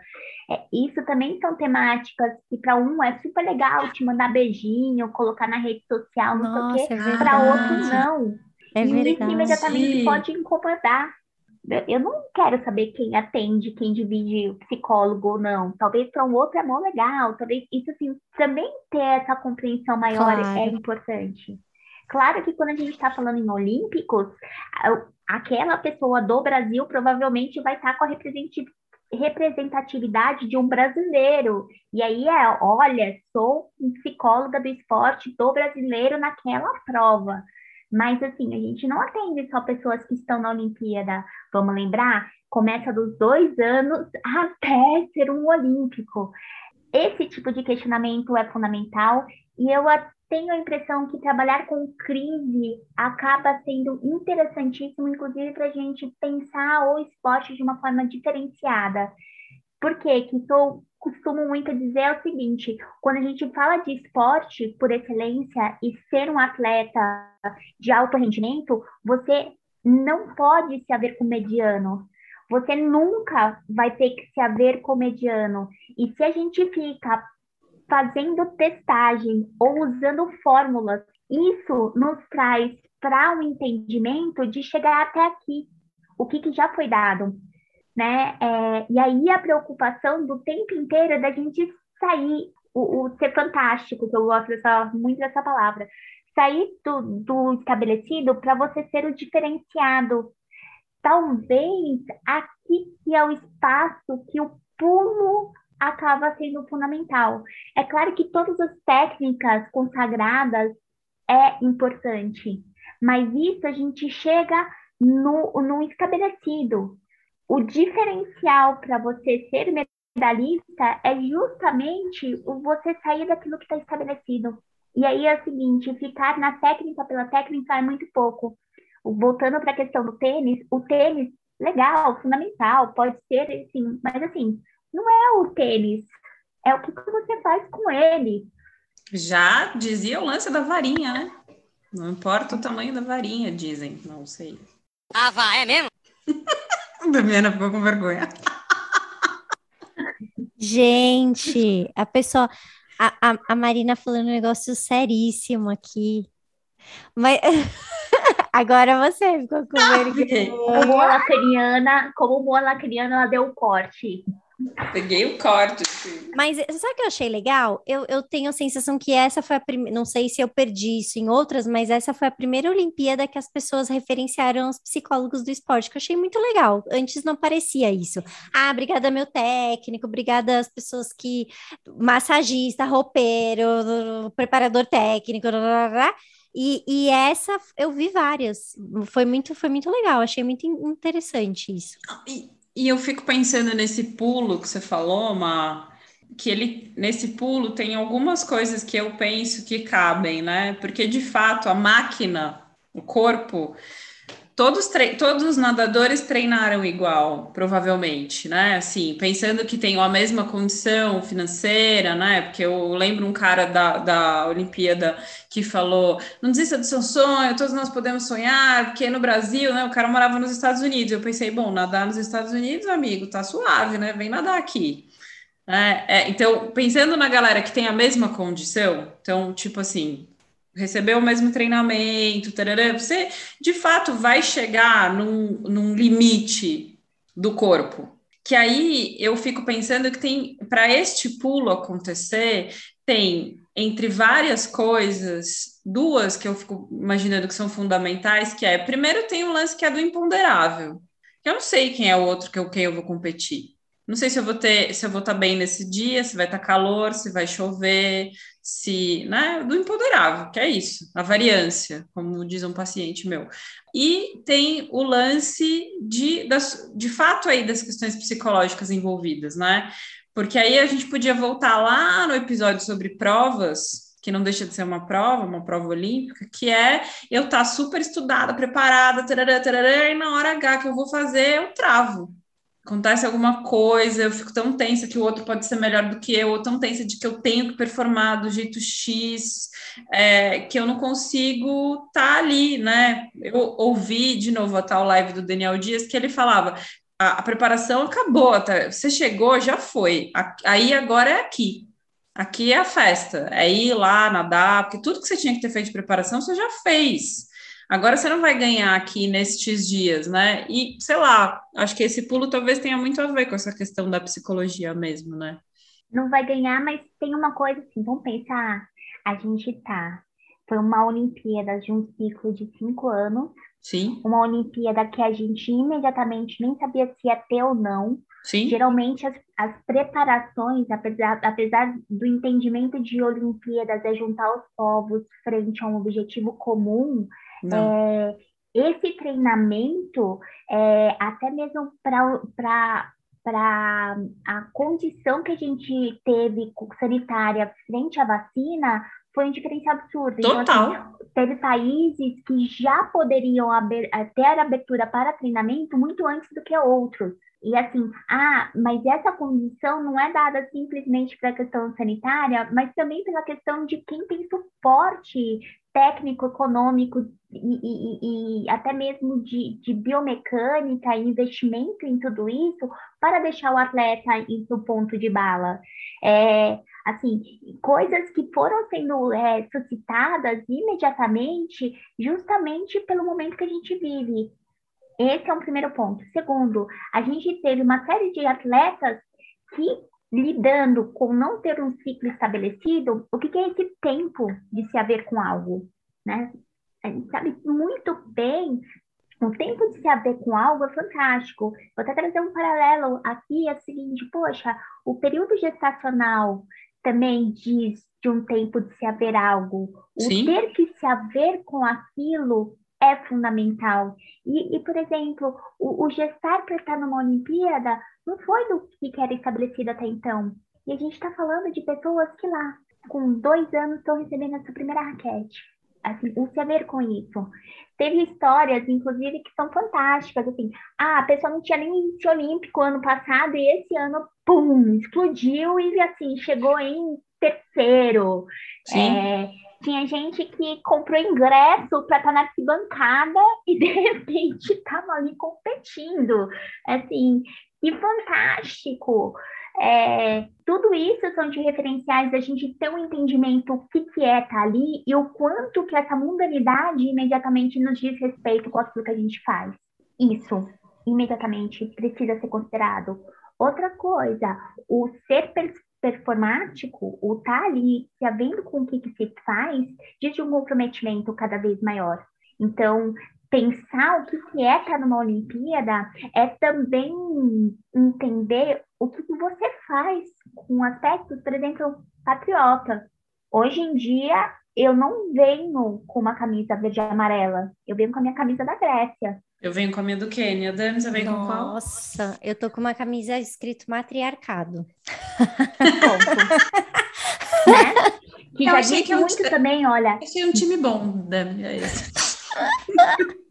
É, isso também são temáticas que para um é super legal te mandar beijinho, colocar na rede social, não sei o Nossa, quê, é para outros verdade. não. É E isso imediatamente pode incomodar. Eu- Eu não quero saber quem atende, quem divide o psicólogo ou não. Talvez para um outro é mó legal. Talvez isso assim, também ter essa compreensão maior Claro. é importante. Claro que quando a gente está falando em Olímpicos, aquela pessoa do Brasil provavelmente vai estar com a representati- representatividade de um brasileiro. E aí é, olha, sou psicóloga do esporte do brasileiro naquela prova Mas, assim, a gente não atende só pessoas que estão na Olimpíada. Vamos lembrar? Começa dos dois anos até ser um olímpico. Esse tipo de questionamento é fundamental e eu tenho a impressão que trabalhar com crise acaba sendo interessantíssimo, inclusive para a gente pensar o esporte de uma forma diferenciada. Por quê? Que eu costumo muito dizer é o seguinte: quando a gente fala de esporte por excelência e ser um atleta de alto rendimento, você não pode se haver com mediano. Você nunca vai ter que se haver com mediano. E se a gente fica fazendo testagem ou usando fórmulas, isso nos traz para um entendimento de chegar até aqui, o que, que já foi dado né? É, e aí a preocupação do tempo inteiro da gente sair, o, o ser fantástico, que eu gosto dessa, muito dessa palavra, sair do, do estabelecido para você ser o diferenciado. Talvez aqui que é o espaço que o pulo acaba sendo fundamental. É claro que todas as técnicas consagradas é importante, mas isso a gente chega no, no estabelecido, o diferencial para você ser medalhista é justamente o você sair daquilo que está estabelecido. E aí é o seguinte, ficar na técnica pela técnica é muito pouco. Voltando para a questão do tênis, o tênis, legal, fundamental, pode ser, sim, mas assim, não é o tênis, é o que você faz com ele. Já dizia o lance da varinha, né? Não importa o tamanho da varinha, dizem, não sei. Ah, vai, é mesmo? [laughs] Damiana ficou com vergonha. Gente, a pessoa. A, a, a Marina falando um negócio seríssimo aqui. Mas [laughs] agora você ficou com vergonha. Como boa lacriana, como boa lacriana, ela deu o corte. Peguei o corte. Mas sabe o que eu achei legal? Eu, eu tenho a sensação que essa foi a primeira. Não sei se eu perdi isso em outras, mas essa foi a primeira Olimpíada que as pessoas referenciaram os psicólogos do esporte, que eu achei muito legal. Antes não parecia isso. Ah, obrigada, meu técnico, obrigada às pessoas que. massagista, roupeiro, preparador técnico, blá, blá, blá. E, e, essa eu vi várias. Foi muito, foi muito legal, achei muito interessante isso. E, e eu fico pensando nesse pulo que você falou, Ma, que ele nesse pulo tem algumas coisas que eu penso que cabem, né? Porque de fato a máquina, o corpo, todos, todos os nadadores treinaram igual, provavelmente, né? Assim, pensando que tem a mesma condição financeira, né? Porque eu lembro um cara da, da Olimpíada que falou: não desista do seu sonho, todos nós podemos sonhar, porque no Brasil, né? O cara morava nos Estados Unidos. Eu pensei, bom, nadar nos Estados Unidos, amigo, tá suave, né? Vem nadar aqui. É, é, então, pensando na galera que tem a mesma condição, então, tipo assim, recebeu o mesmo treinamento, tarará, você de fato vai chegar num, num limite do corpo. Que aí eu fico pensando que tem, para este pulo acontecer, tem entre várias coisas, duas que eu fico imaginando que são fundamentais, que é, primeiro tem um lance que é do imponderável. Eu não sei quem é o outro que eu, quem eu vou competir. Não sei se eu vou ter, se eu vou estar bem nesse dia, se vai estar calor, se vai chover, se, né, do empoderável, que é isso, a variância, como diz um paciente meu. E tem o lance de, das, de fato aí das questões psicológicas envolvidas, né? Porque aí a gente podia voltar lá no episódio sobre provas, que não deixa de ser uma prova, uma prova olímpica, que é eu estar tá super estudada, preparada, tarará, tarará, e na hora H que eu vou fazer, eu travo acontece alguma coisa, eu fico tão tensa que o outro pode ser melhor do que eu, ou tão tensa de que eu tenho que performar do jeito X, é, que eu não consigo estar tá ali, né? Eu ouvi de novo a tal live do Daniel Dias que ele falava. A, a preparação acabou, tá? você chegou, já foi. A, aí agora é aqui. Aqui é a festa, é ir lá nadar, porque tudo que você tinha que ter feito de preparação você já fez. Agora você não vai ganhar aqui nestes dias, né? E sei lá, acho que esse pulo talvez tenha muito a ver com essa questão da psicologia mesmo, né? Não vai ganhar, mas tem uma coisa assim, vamos pensar, a gente tá. Foi uma Olimpíada de um ciclo de cinco anos. Sim. Uma Olimpíada que a gente imediatamente nem sabia se ia ter ou não. Sim. Geralmente as, as preparações, apesar, apesar do entendimento de Olimpíadas é juntar os povos frente a um objetivo comum, é, esse treinamento, é, até mesmo para para a condição que a gente teve sanitária frente à vacina, foi um diferencial absurdo. Total. Então, assim, teve países que já poderiam ter abertura para treinamento muito antes do que outros. E assim, ah, mas essa condição não é dada simplesmente para a questão sanitária, mas também pela questão de quem tem suporte técnico, econômico e, e, e até mesmo de, de, biomecânica e investimento em tudo isso para deixar o atleta no ponto de bala. É, assim, coisas que foram sendo é, suscitadas imediatamente, justamente pelo momento que a gente vive. Esse é um primeiro ponto. Segundo, a gente teve uma série de atletas que, lidando com não ter um ciclo estabelecido, o que, que é esse tempo de se haver com algo? Né? A gente sabe muito bem o tempo de se haver com algo é fantástico. Vou até trazer um paralelo aqui, é o seguinte, poxa, o período gestacional também diz de um tempo de se haver algo. O Sim. ter que se haver com aquilo é fundamental. E, e por exemplo, o, o gestar para estar numa Olimpíada não foi do que era estabelecido até então. E a gente está falando de pessoas que lá, com dois anos, estão recebendo a sua primeira raquete. Assim, o se haver com isso. Teve histórias, inclusive, que são fantásticas, assim, ah, a pessoa não tinha nem índice olímpico ano passado e esse ano, pum, explodiu e, assim, chegou em terceiro. Sim. É, tinha gente que comprou ingresso para estar tá na arquibancada e de [laughs] repente estava ali competindo. Assim, que fantástico! É, tudo isso são de referenciais da gente ter um entendimento do que, que é estar tá ali e o quanto que essa mundanidade imediatamente nos diz respeito com aquilo que a gente faz. Isso, imediatamente, precisa ser considerado. Outra coisa, o ser performático, o estar tá ali se havendo com o que, que se faz, diz de um comprometimento cada vez maior. Então, pensar o que, que é estar numa Olimpíada é também entender o que, que você faz com aspectos, por exemplo, patriota. Hoje em dia, eu não venho com uma camisa verde e amarela, eu venho com a minha camisa da Grécia. Eu venho com a minha do Quênia. Dani, você vem Nossa, com qual? Nossa, eu tô com uma camisa escrito matriarcado. né? Que Eu já achei que eu muito também, olha. Achei um time bom, Dani. É isso. [laughs]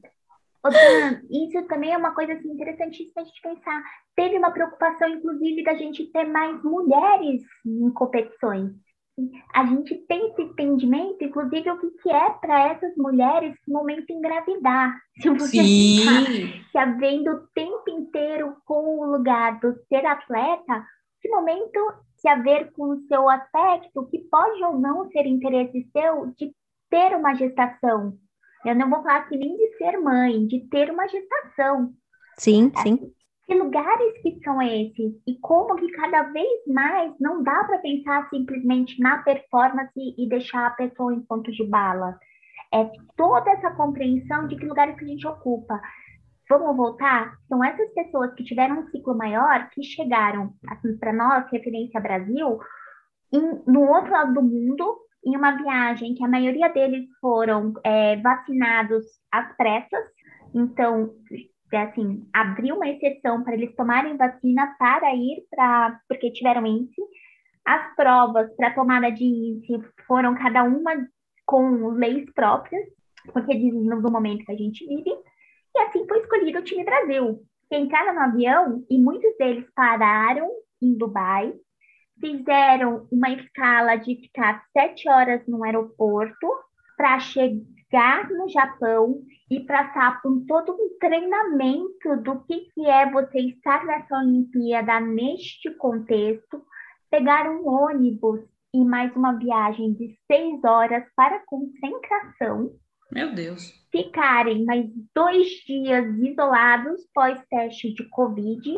Dan, isso também é uma coisa assim, interessantíssima a gente pensar. Teve uma preocupação, inclusive, da gente ter mais mulheres em competições. A gente tem esse entendimento, inclusive, o que, que é para essas mulheres no momento engravidar. [laughs] Se você ficar Sim. se havendo o tempo inteiro com o lugar do ser atleta, que momento se haver com o seu aspecto, que pode ou não ser interesse seu de ter uma gestação. Eu não vou falar aqui nem de ser mãe, de ter uma gestação. Sim, sim. Que lugares que são esses? E como que cada vez mais não dá para pensar simplesmente na performance e deixar a pessoa em ponto de bala. É toda essa compreensão de que lugares que a gente ocupa. Vamos voltar? São essas pessoas que tiveram um ciclo maior que chegaram, assim, para nós, referência Brasil, em- no outro lado do mundo, em uma viagem que a maioria deles foram é, vacinados às pressas. Então, é assim, abriu uma exceção para eles tomarem vacina para ir para, porque tiveram índice. As provas para tomada de índice foram cada uma com leis próprias, porque dizem no momento que a gente vive. E assim foi escolhido o time Brasil. Que entraram no avião e muitos deles pararam em Dubai, fizeram uma escala de ficar sete horas no aeroporto para chegar no Japão e passar por todo um treinamento do que, que é você estar nessa Olimpíada neste contexto, pegar um ônibus e mais uma viagem de seis horas para concentração, Meu Deus. ficarem mais dois dias isolados pós-teste de Covid,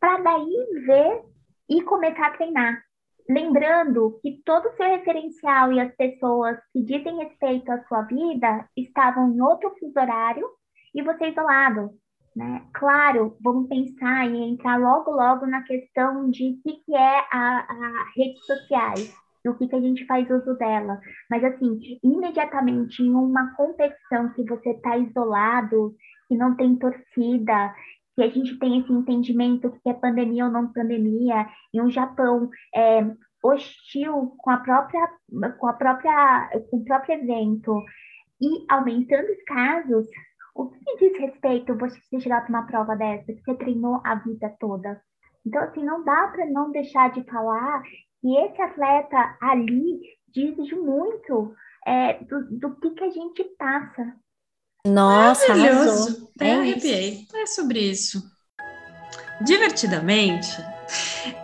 para daí ver e começar a treinar. Lembrando que todo o seu referencial e as pessoas que dizem respeito à sua vida estavam em outro fuso horário e você isolado. Né? Claro, vamos pensar e entrar logo, logo na questão de o que, que é a, a redes sociais, do que, que a gente faz uso dela. Mas, assim, imediatamente em uma competição que você está isolado, que não tem torcida, que a gente tem esse entendimento que é pandemia ou não pandemia, em um Japão é, hostil com a própria, com a própria, com o próprio evento e aumentando os casos, o que diz respeito você chegar para uma prova dessa que você treinou a vida toda? Então, assim, não dá para não deixar de falar que esse atleta ali diz muito é, do, do que, que a gente passa, nossa, Maravilhoso. Até é arrepiei. É sobre isso. Divertidamente,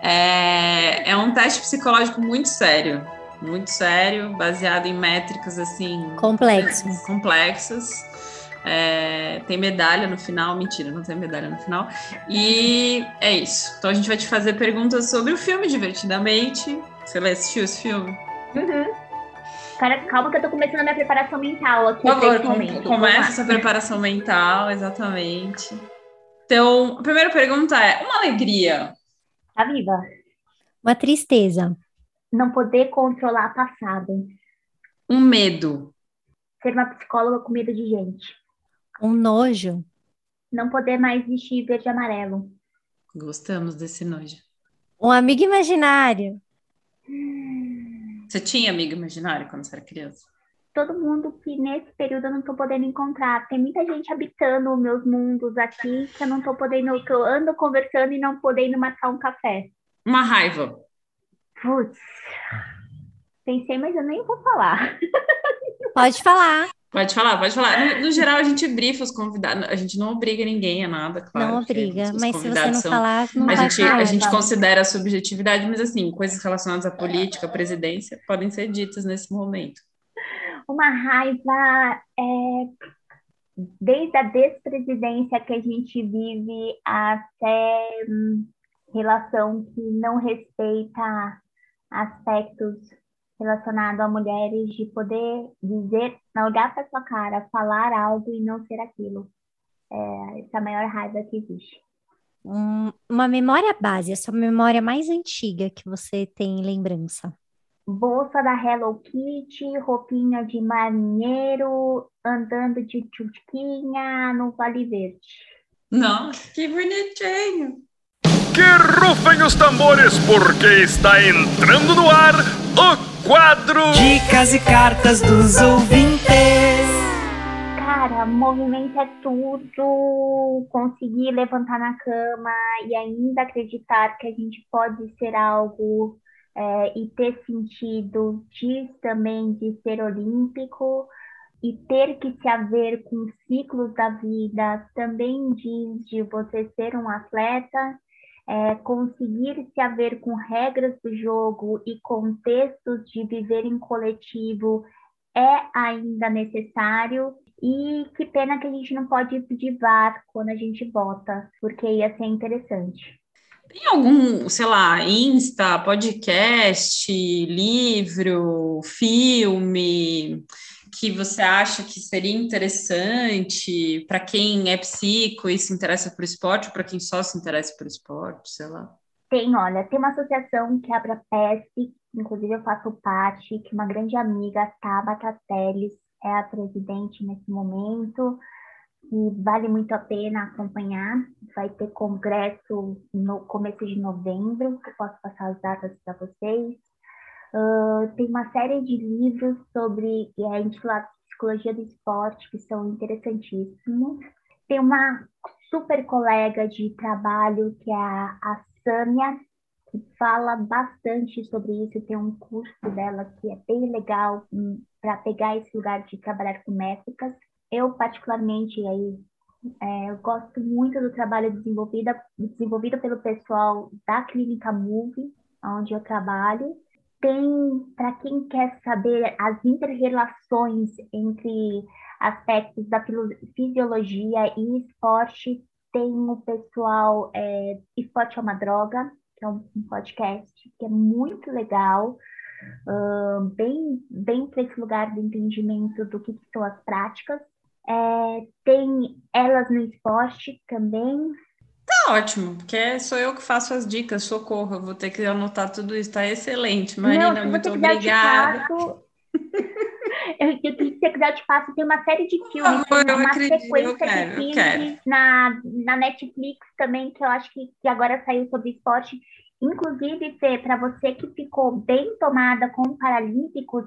é, é um teste psicológico muito sério. Muito sério, baseado em métricas assim. Complexo. Complexas. É, tem medalha no final, mentira, não tem medalha no final. E é isso. Então a gente vai te fazer perguntas sobre o filme divertidamente. Você assistiu esse filme? Uhum. Cara, calma que eu tô começando a minha preparação mental aqui. Por favor, com, começa essa preparação mental, exatamente. Então, a primeira pergunta é: uma alegria? Tá viva. Uma tristeza. Não poder controlar a passado. Um medo. Ser uma psicóloga com medo de gente. Um nojo. Não poder mais vestir verde e amarelo. Gostamos desse nojo. Um amigo imaginário. [sighs] Você tinha amigo imaginário quando você era criança? Todo mundo que nesse período eu não tô podendo encontrar. Tem muita gente habitando meus mundos aqui que eu não tô podendo, que eu ando conversando e não podendo marcar um café. Uma raiva. Putz. Pensei, mas eu nem vou falar. Pode falar. Pode falar, pode falar. No, no, geral, a gente brifa os convidados, a gente não obriga ninguém a nada, claro. Não obriga, mas se você não são, falar, não a vai gente, falar. A gente considera a subjetividade, mas assim, coisas relacionadas à política, à presidência, podem ser ditas nesse momento. Uma raiva é, desde a despresidência que a gente vive até hum, relação que não respeita aspectos relacionado a mulheres de poder dizer, olhar para sua cara, falar algo e não ser aquilo. É, essa é a maior raiva que existe. Um, uma memória base, a sua memória mais antiga que você tem em lembrança. Bolsa da Hello Kitty, roupinha de marinheiro, andando de tchutquinha no Vale Verde. Nossa, que bonitinho! Que rufem os tambores, porque está entrando no ar o quadro Dicas e cartas dos ouvintes. Cara, movimento é tudo. Conseguir levantar na cama e ainda acreditar que a gente pode ser algo é, e ter sentido diz também de ser olímpico e ter que se haver com ciclos da vida também diz de você ser um atleta é, conseguir se haver com regras do jogo e contextos de viver em coletivo é ainda necessário. E que pena que a gente não pode pedir VAR quando a gente vota, porque ia ser interessante. Tem algum, sei lá, Insta, podcast, livro, filme que você acha que seria interessante para quem é psico e se interessa por esporte, ou para quem só se interessa por esporte, sei lá? Tem, olha, tem uma associação que abre a PESP, inclusive eu faço parte, que uma grande amiga, Tabata Teles, é a presidente nesse momento, e vale muito a pena acompanhar. Vai ter congresso no começo de novembro, que eu posso passar as datas para vocês. Uh, tem uma série de livros sobre é, intitulados Psicologia do Esporte, que são interessantíssimos. Tem uma super colega de trabalho, que é a, a que fala bastante sobre isso. Tem um curso dela que é bem legal um, para pegar esse lugar de trabalhar com métricas. Eu, particularmente, aí, é, eu gosto muito do trabalho desenvolvido, desenvolvido pelo pessoal da Clínica Move, onde eu trabalho tem, para quem quer saber as interrelações entre aspectos da fisiologia e esporte, tem o pessoal é, Esporte é uma Droga, que é um, podcast que é muito legal, uh, bem, bem para esse lugar do entendimento do que, que são as práticas É, tem Elas no Esporte também. Tá ótimo, porque sou eu que faço as dicas, socorro, eu vou ter que anotar tudo isso, tá excelente. Marina, Não, muito obrigada. Eu, [laughs] eu, se você quiser, eu te passo. Tem uma série de filmes, favor, uma acredito, sequência quero, de filmes na, na Netflix também, que eu acho que, que agora saiu sobre esporte. Inclusive, Fê, para você que ficou bem tomada com Paralímpicos,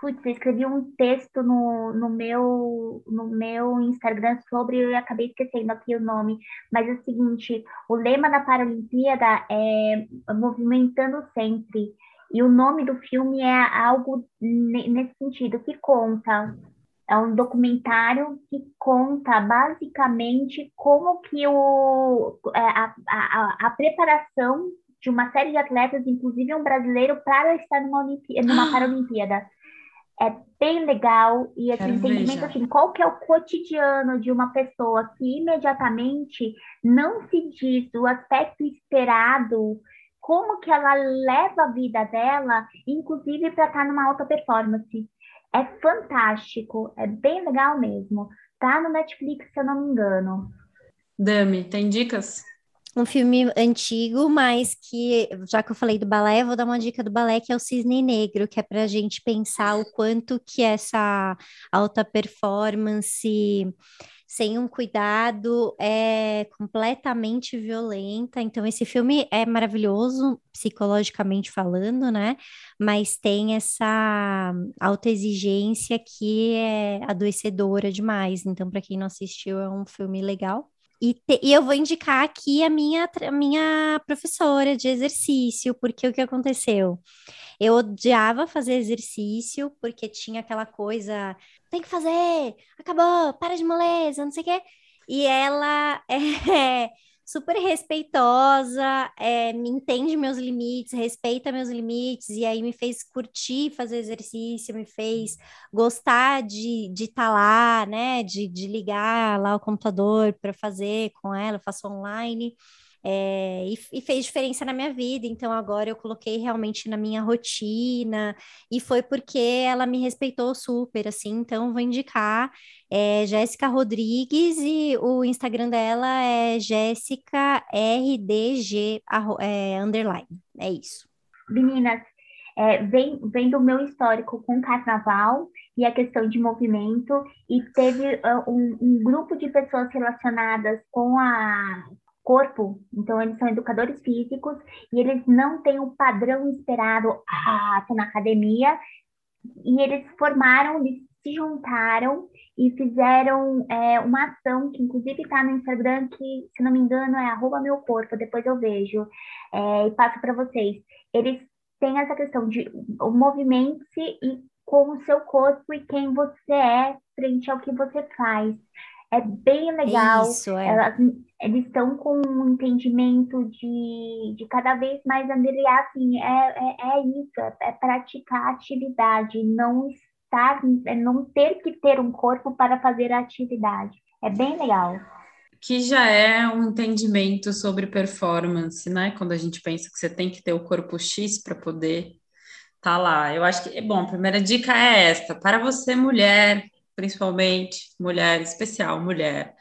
putz, eu escrevi um texto no, no, meu, no meu Instagram sobre, eu acabei esquecendo aqui o nome, mas é o seguinte, o lema da Paralimpíada é Movimentando Sempre, e o nome do filme é algo ne- nesse sentido, que conta, é um documentário que conta basicamente como que o, é, a, a, a, a preparação de uma série de atletas, inclusive um brasileiro, para estar numa, Olimpí- numa [gasps] Paralimpíada. É bem legal e esse Quero ver entendimento assim, qual que é o cotidiano de uma pessoa que imediatamente não se diz o aspecto esperado, como que ela leva a vida dela, inclusive para estar numa alta performance. É fantástico, é bem legal mesmo. Tá no Netflix, se eu não me engano. Dami, tem dicas? Um filme antigo, mas que, já que eu falei do balé, eu vou dar uma dica do balé, que é o Cisne Negro, que é para a gente pensar o quanto que essa alta performance, sem um cuidado, é completamente violenta. Então, esse filme é maravilhoso, psicologicamente falando, né? Mas tem essa alta exigência que é adoecedora demais. Então, para quem não assistiu, é um filme legal. E, te- e eu vou indicar aqui a minha, a minha professora de exercício, porque o que aconteceu? Eu odiava fazer exercício, porque tinha aquela coisa, tem que fazer, acabou, para de moleza, não sei o quê. E ela [laughs] é super respeitosa, é, me entende meus limites, respeita meus limites, e aí me fez curtir fazer exercício, me fez gostar de estar lá, né? De, de ligar lá o computador para fazer com ela, faço online. É, e, e fez diferença na minha vida, então agora eu coloquei realmente na minha rotina, e foi porque ela me respeitou super, assim, então vou indicar é, Jéssica Rodrigues e o Instagram dela é Jéssica RDG é, underline, é isso. Meninas, é, vem, vem do meu histórico com carnaval e a questão de movimento, e teve ah, um, um grupo de pessoas relacionadas com a corpo, então eles são educadores físicos e eles não têm o padrão esperado ah, na academia, e eles formaram, eles se juntaram e fizeram é, uma ação que inclusive está no Instagram, que se não me engano é arroba meu corpo, depois eu vejo é, e passo para vocês. Eles têm essa questão de o movimente-se e com o seu corpo e quem você é frente ao que você faz. É bem legal. Isso, é. Elas, eles estão com um entendimento de, de cada vez mais angariar, assim, é, é, é isso, é, é praticar atividade, não estar, é não ter que ter um corpo para fazer a atividade. É bem legal. Que já é um entendimento sobre performance, né? Quando a gente pensa que você tem que ter o corpo X para poder estar lá. Eu acho que, é bom, a primeira dica é esta, para você, mulher, principalmente, mulher, especial, mulher.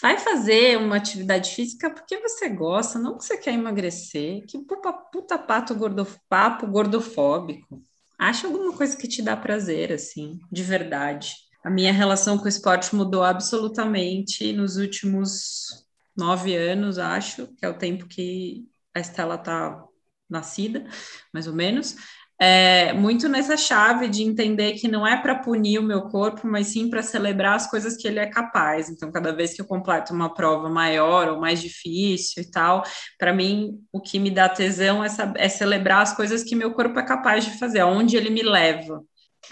Vai fazer uma atividade física porque você gosta, não porque você quer emagrecer. Que puta, puta pato gordo, papo gordofóbico. Acha alguma coisa que te dá prazer, assim, de verdade. A minha relação com o esporte mudou absolutamente nos últimos nove anos, acho, que é o tempo que a Estela tá nascida, mais ou menos. É, muito nessa chave de entender que não é para punir o meu corpo, mas sim para celebrar as coisas que ele é capaz. Então, cada vez que eu completo uma prova maior ou mais difícil e tal, para mim, o que me dá tesão é, é celebrar as coisas que meu corpo é capaz de fazer, aonde ele me leva.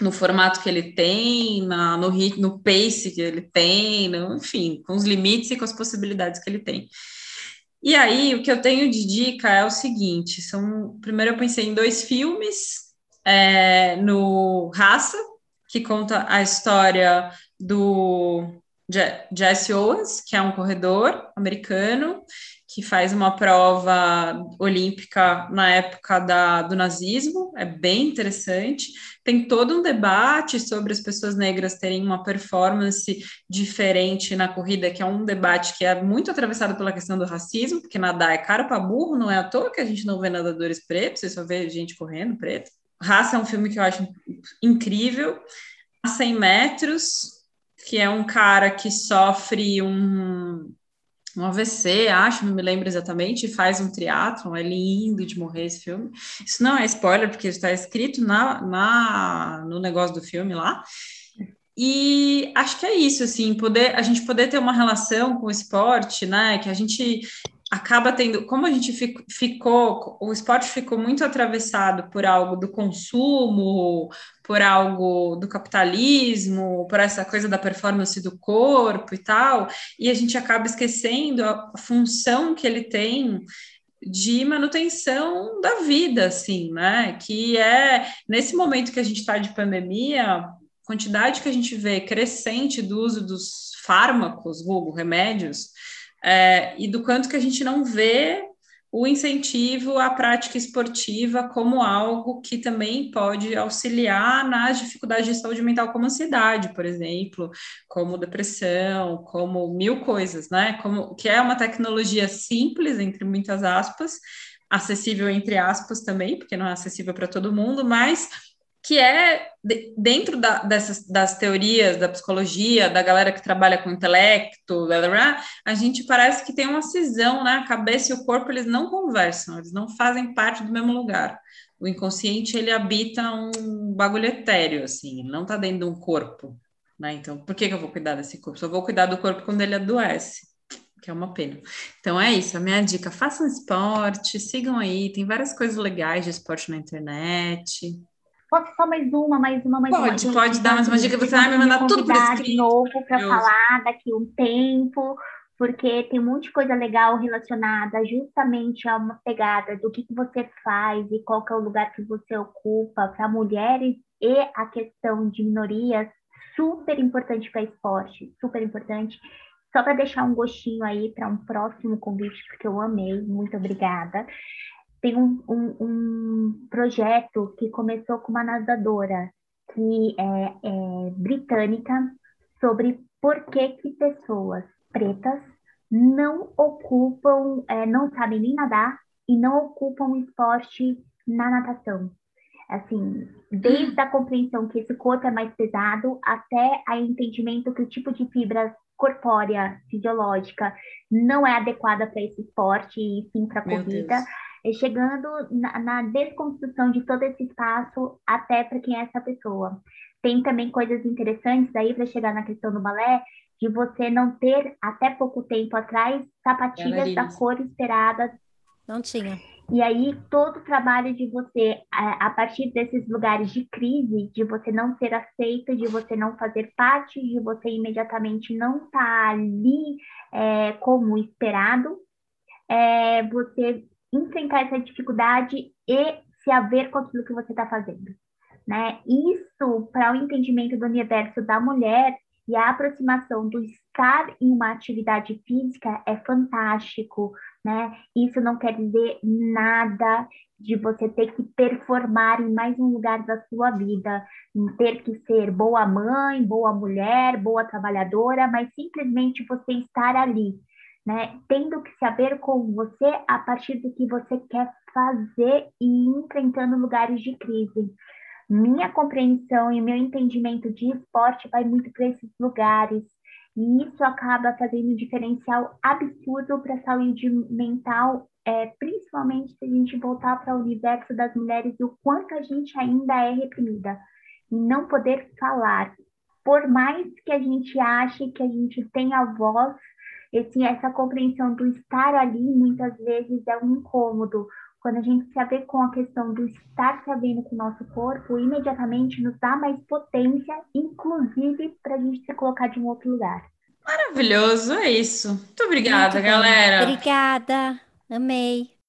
No formato que ele tem, na, no, no pace que ele tem, no- enfim, com os limites e com as possibilidades que ele tem. E aí, o que eu tenho de dica é o seguinte: são, primeiro eu pensei em dois filmes, é, no Raça, que conta a história do Je- Jesse Owens, que é um corredor americano, que faz uma prova olímpica na época da, do nazismo, é bem interessante. Tem todo um debate sobre as pessoas negras terem uma performance diferente na corrida, que é um debate que é muito atravessado pela questão do racismo, porque nadar é caro para burro, não é à toa que a gente não vê nadadores pretos, você só vê gente correndo preto. Raça é um filme que eu acho incrível. A 100 metros, que é um cara que sofre um um AVC, acho, não me lembro exatamente, faz um triatlon, é lindo de morrer esse filme. Isso não é spoiler, porque está escrito na, na, no negócio do filme lá. E acho que é isso, assim, poder, a gente poder ter uma relação com o esporte, né? Que a gente acaba tendo, como a gente ficou, o esporte ficou muito atravessado por algo do consumo, por algo do capitalismo, por essa coisa da performance do corpo e tal, e a gente acaba esquecendo a função que ele tem de manutenção da vida, assim, né? Que é nesse momento que a gente está de pandemia, quantidade que a gente vê crescente do uso dos fármacos, remédios, é, e do quanto que a gente não vê o incentivo à prática esportiva como algo que também pode auxiliar nas dificuldades de saúde mental, como ansiedade, por exemplo, como depressão, como mil coisas, né? Como que é uma tecnologia simples, entre muitas aspas, acessível entre aspas também, porque não é acessível para todo mundo, mas que é dentro da, dessas das teorias da psicologia, da galera que trabalha com intelecto, blá, blá, blá, a gente parece que tem uma cisão, né? A cabeça e o corpo eles não conversam, eles não fazem parte do mesmo lugar. O inconsciente ele habita um bagulho etéreo, assim, ele não está dentro de um corpo, né? Então, por que, que eu vou cuidar desse corpo? Só vou cuidar do corpo quando ele adoece que é uma pena. Então é isso, a minha dica: façam esporte, sigam aí, tem várias coisas legais de esporte na internet. Pode só mais uma, mais uma, mais pode, uma. Pode, pode dar mais uma dica. Você vai me mandar tudo por escrito. de novo para falar daqui um tempo, porque tem um monte de coisa legal relacionada justamente a uma pegada do que, que você faz e qual que é o lugar que você ocupa para mulheres e a questão de minorias, super importante para esporte, super importante. Só para deixar um gostinho aí para um próximo convite, porque eu amei, muito obrigada tem um, um, um projeto que começou com uma nadadora que é, é britânica sobre por que, que pessoas pretas não ocupam, é, não sabem nem nadar e não ocupam esporte na natação. Assim, desde a compreensão que esse corpo é mais pesado até a entendimento que o tipo de fibra corpórea, fisiológica, não é adequada para esse esporte e sim para a corrida. Deus chegando na, na desconstrução de todo esse espaço até para quem é essa pessoa. Tem também coisas interessantes aí para chegar na questão do balé, de você não ter, até pouco tempo atrás, sapatilhas da cor esperada. Não tinha. E aí, todo o trabalho de você, a, partir desses lugares de crise, de você não ser aceito, de você não fazer parte, de você imediatamente não estar tá ali é, como esperado, é, você enfrentar essa dificuldade e se haver com aquilo que você está fazendo. Né? Isso, para o entendimento do universo da mulher e a aproximação do estar em uma atividade física é fantástico, né? Isso não quer dizer nada de você ter que performar em mais um lugar da sua vida, ter que ser boa mãe, boa mulher, boa trabalhadora, mas simplesmente você estar ali, né? Tendo que saber com você a partir do que você quer fazer e enfrentando lugares de crise. Minha compreensão e meu entendimento de esporte vai muito para esses lugares. E isso acaba fazendo um diferencial absurdo para a saúde mental, é, principalmente se a gente voltar para o universo das mulheres e o quanto a gente ainda é reprimida. E não poder falar. Por mais que a gente ache que a gente tem a voz esse, essa compreensão do estar ali muitas vezes é um incômodo. Quando a gente se vê com a questão do estar sabendo com o nosso corpo, imediatamente nos dá mais potência, inclusive para a gente se colocar de um outro lugar. Maravilhoso, é isso. Muito obrigada, Muito galera. Obrigada, amei.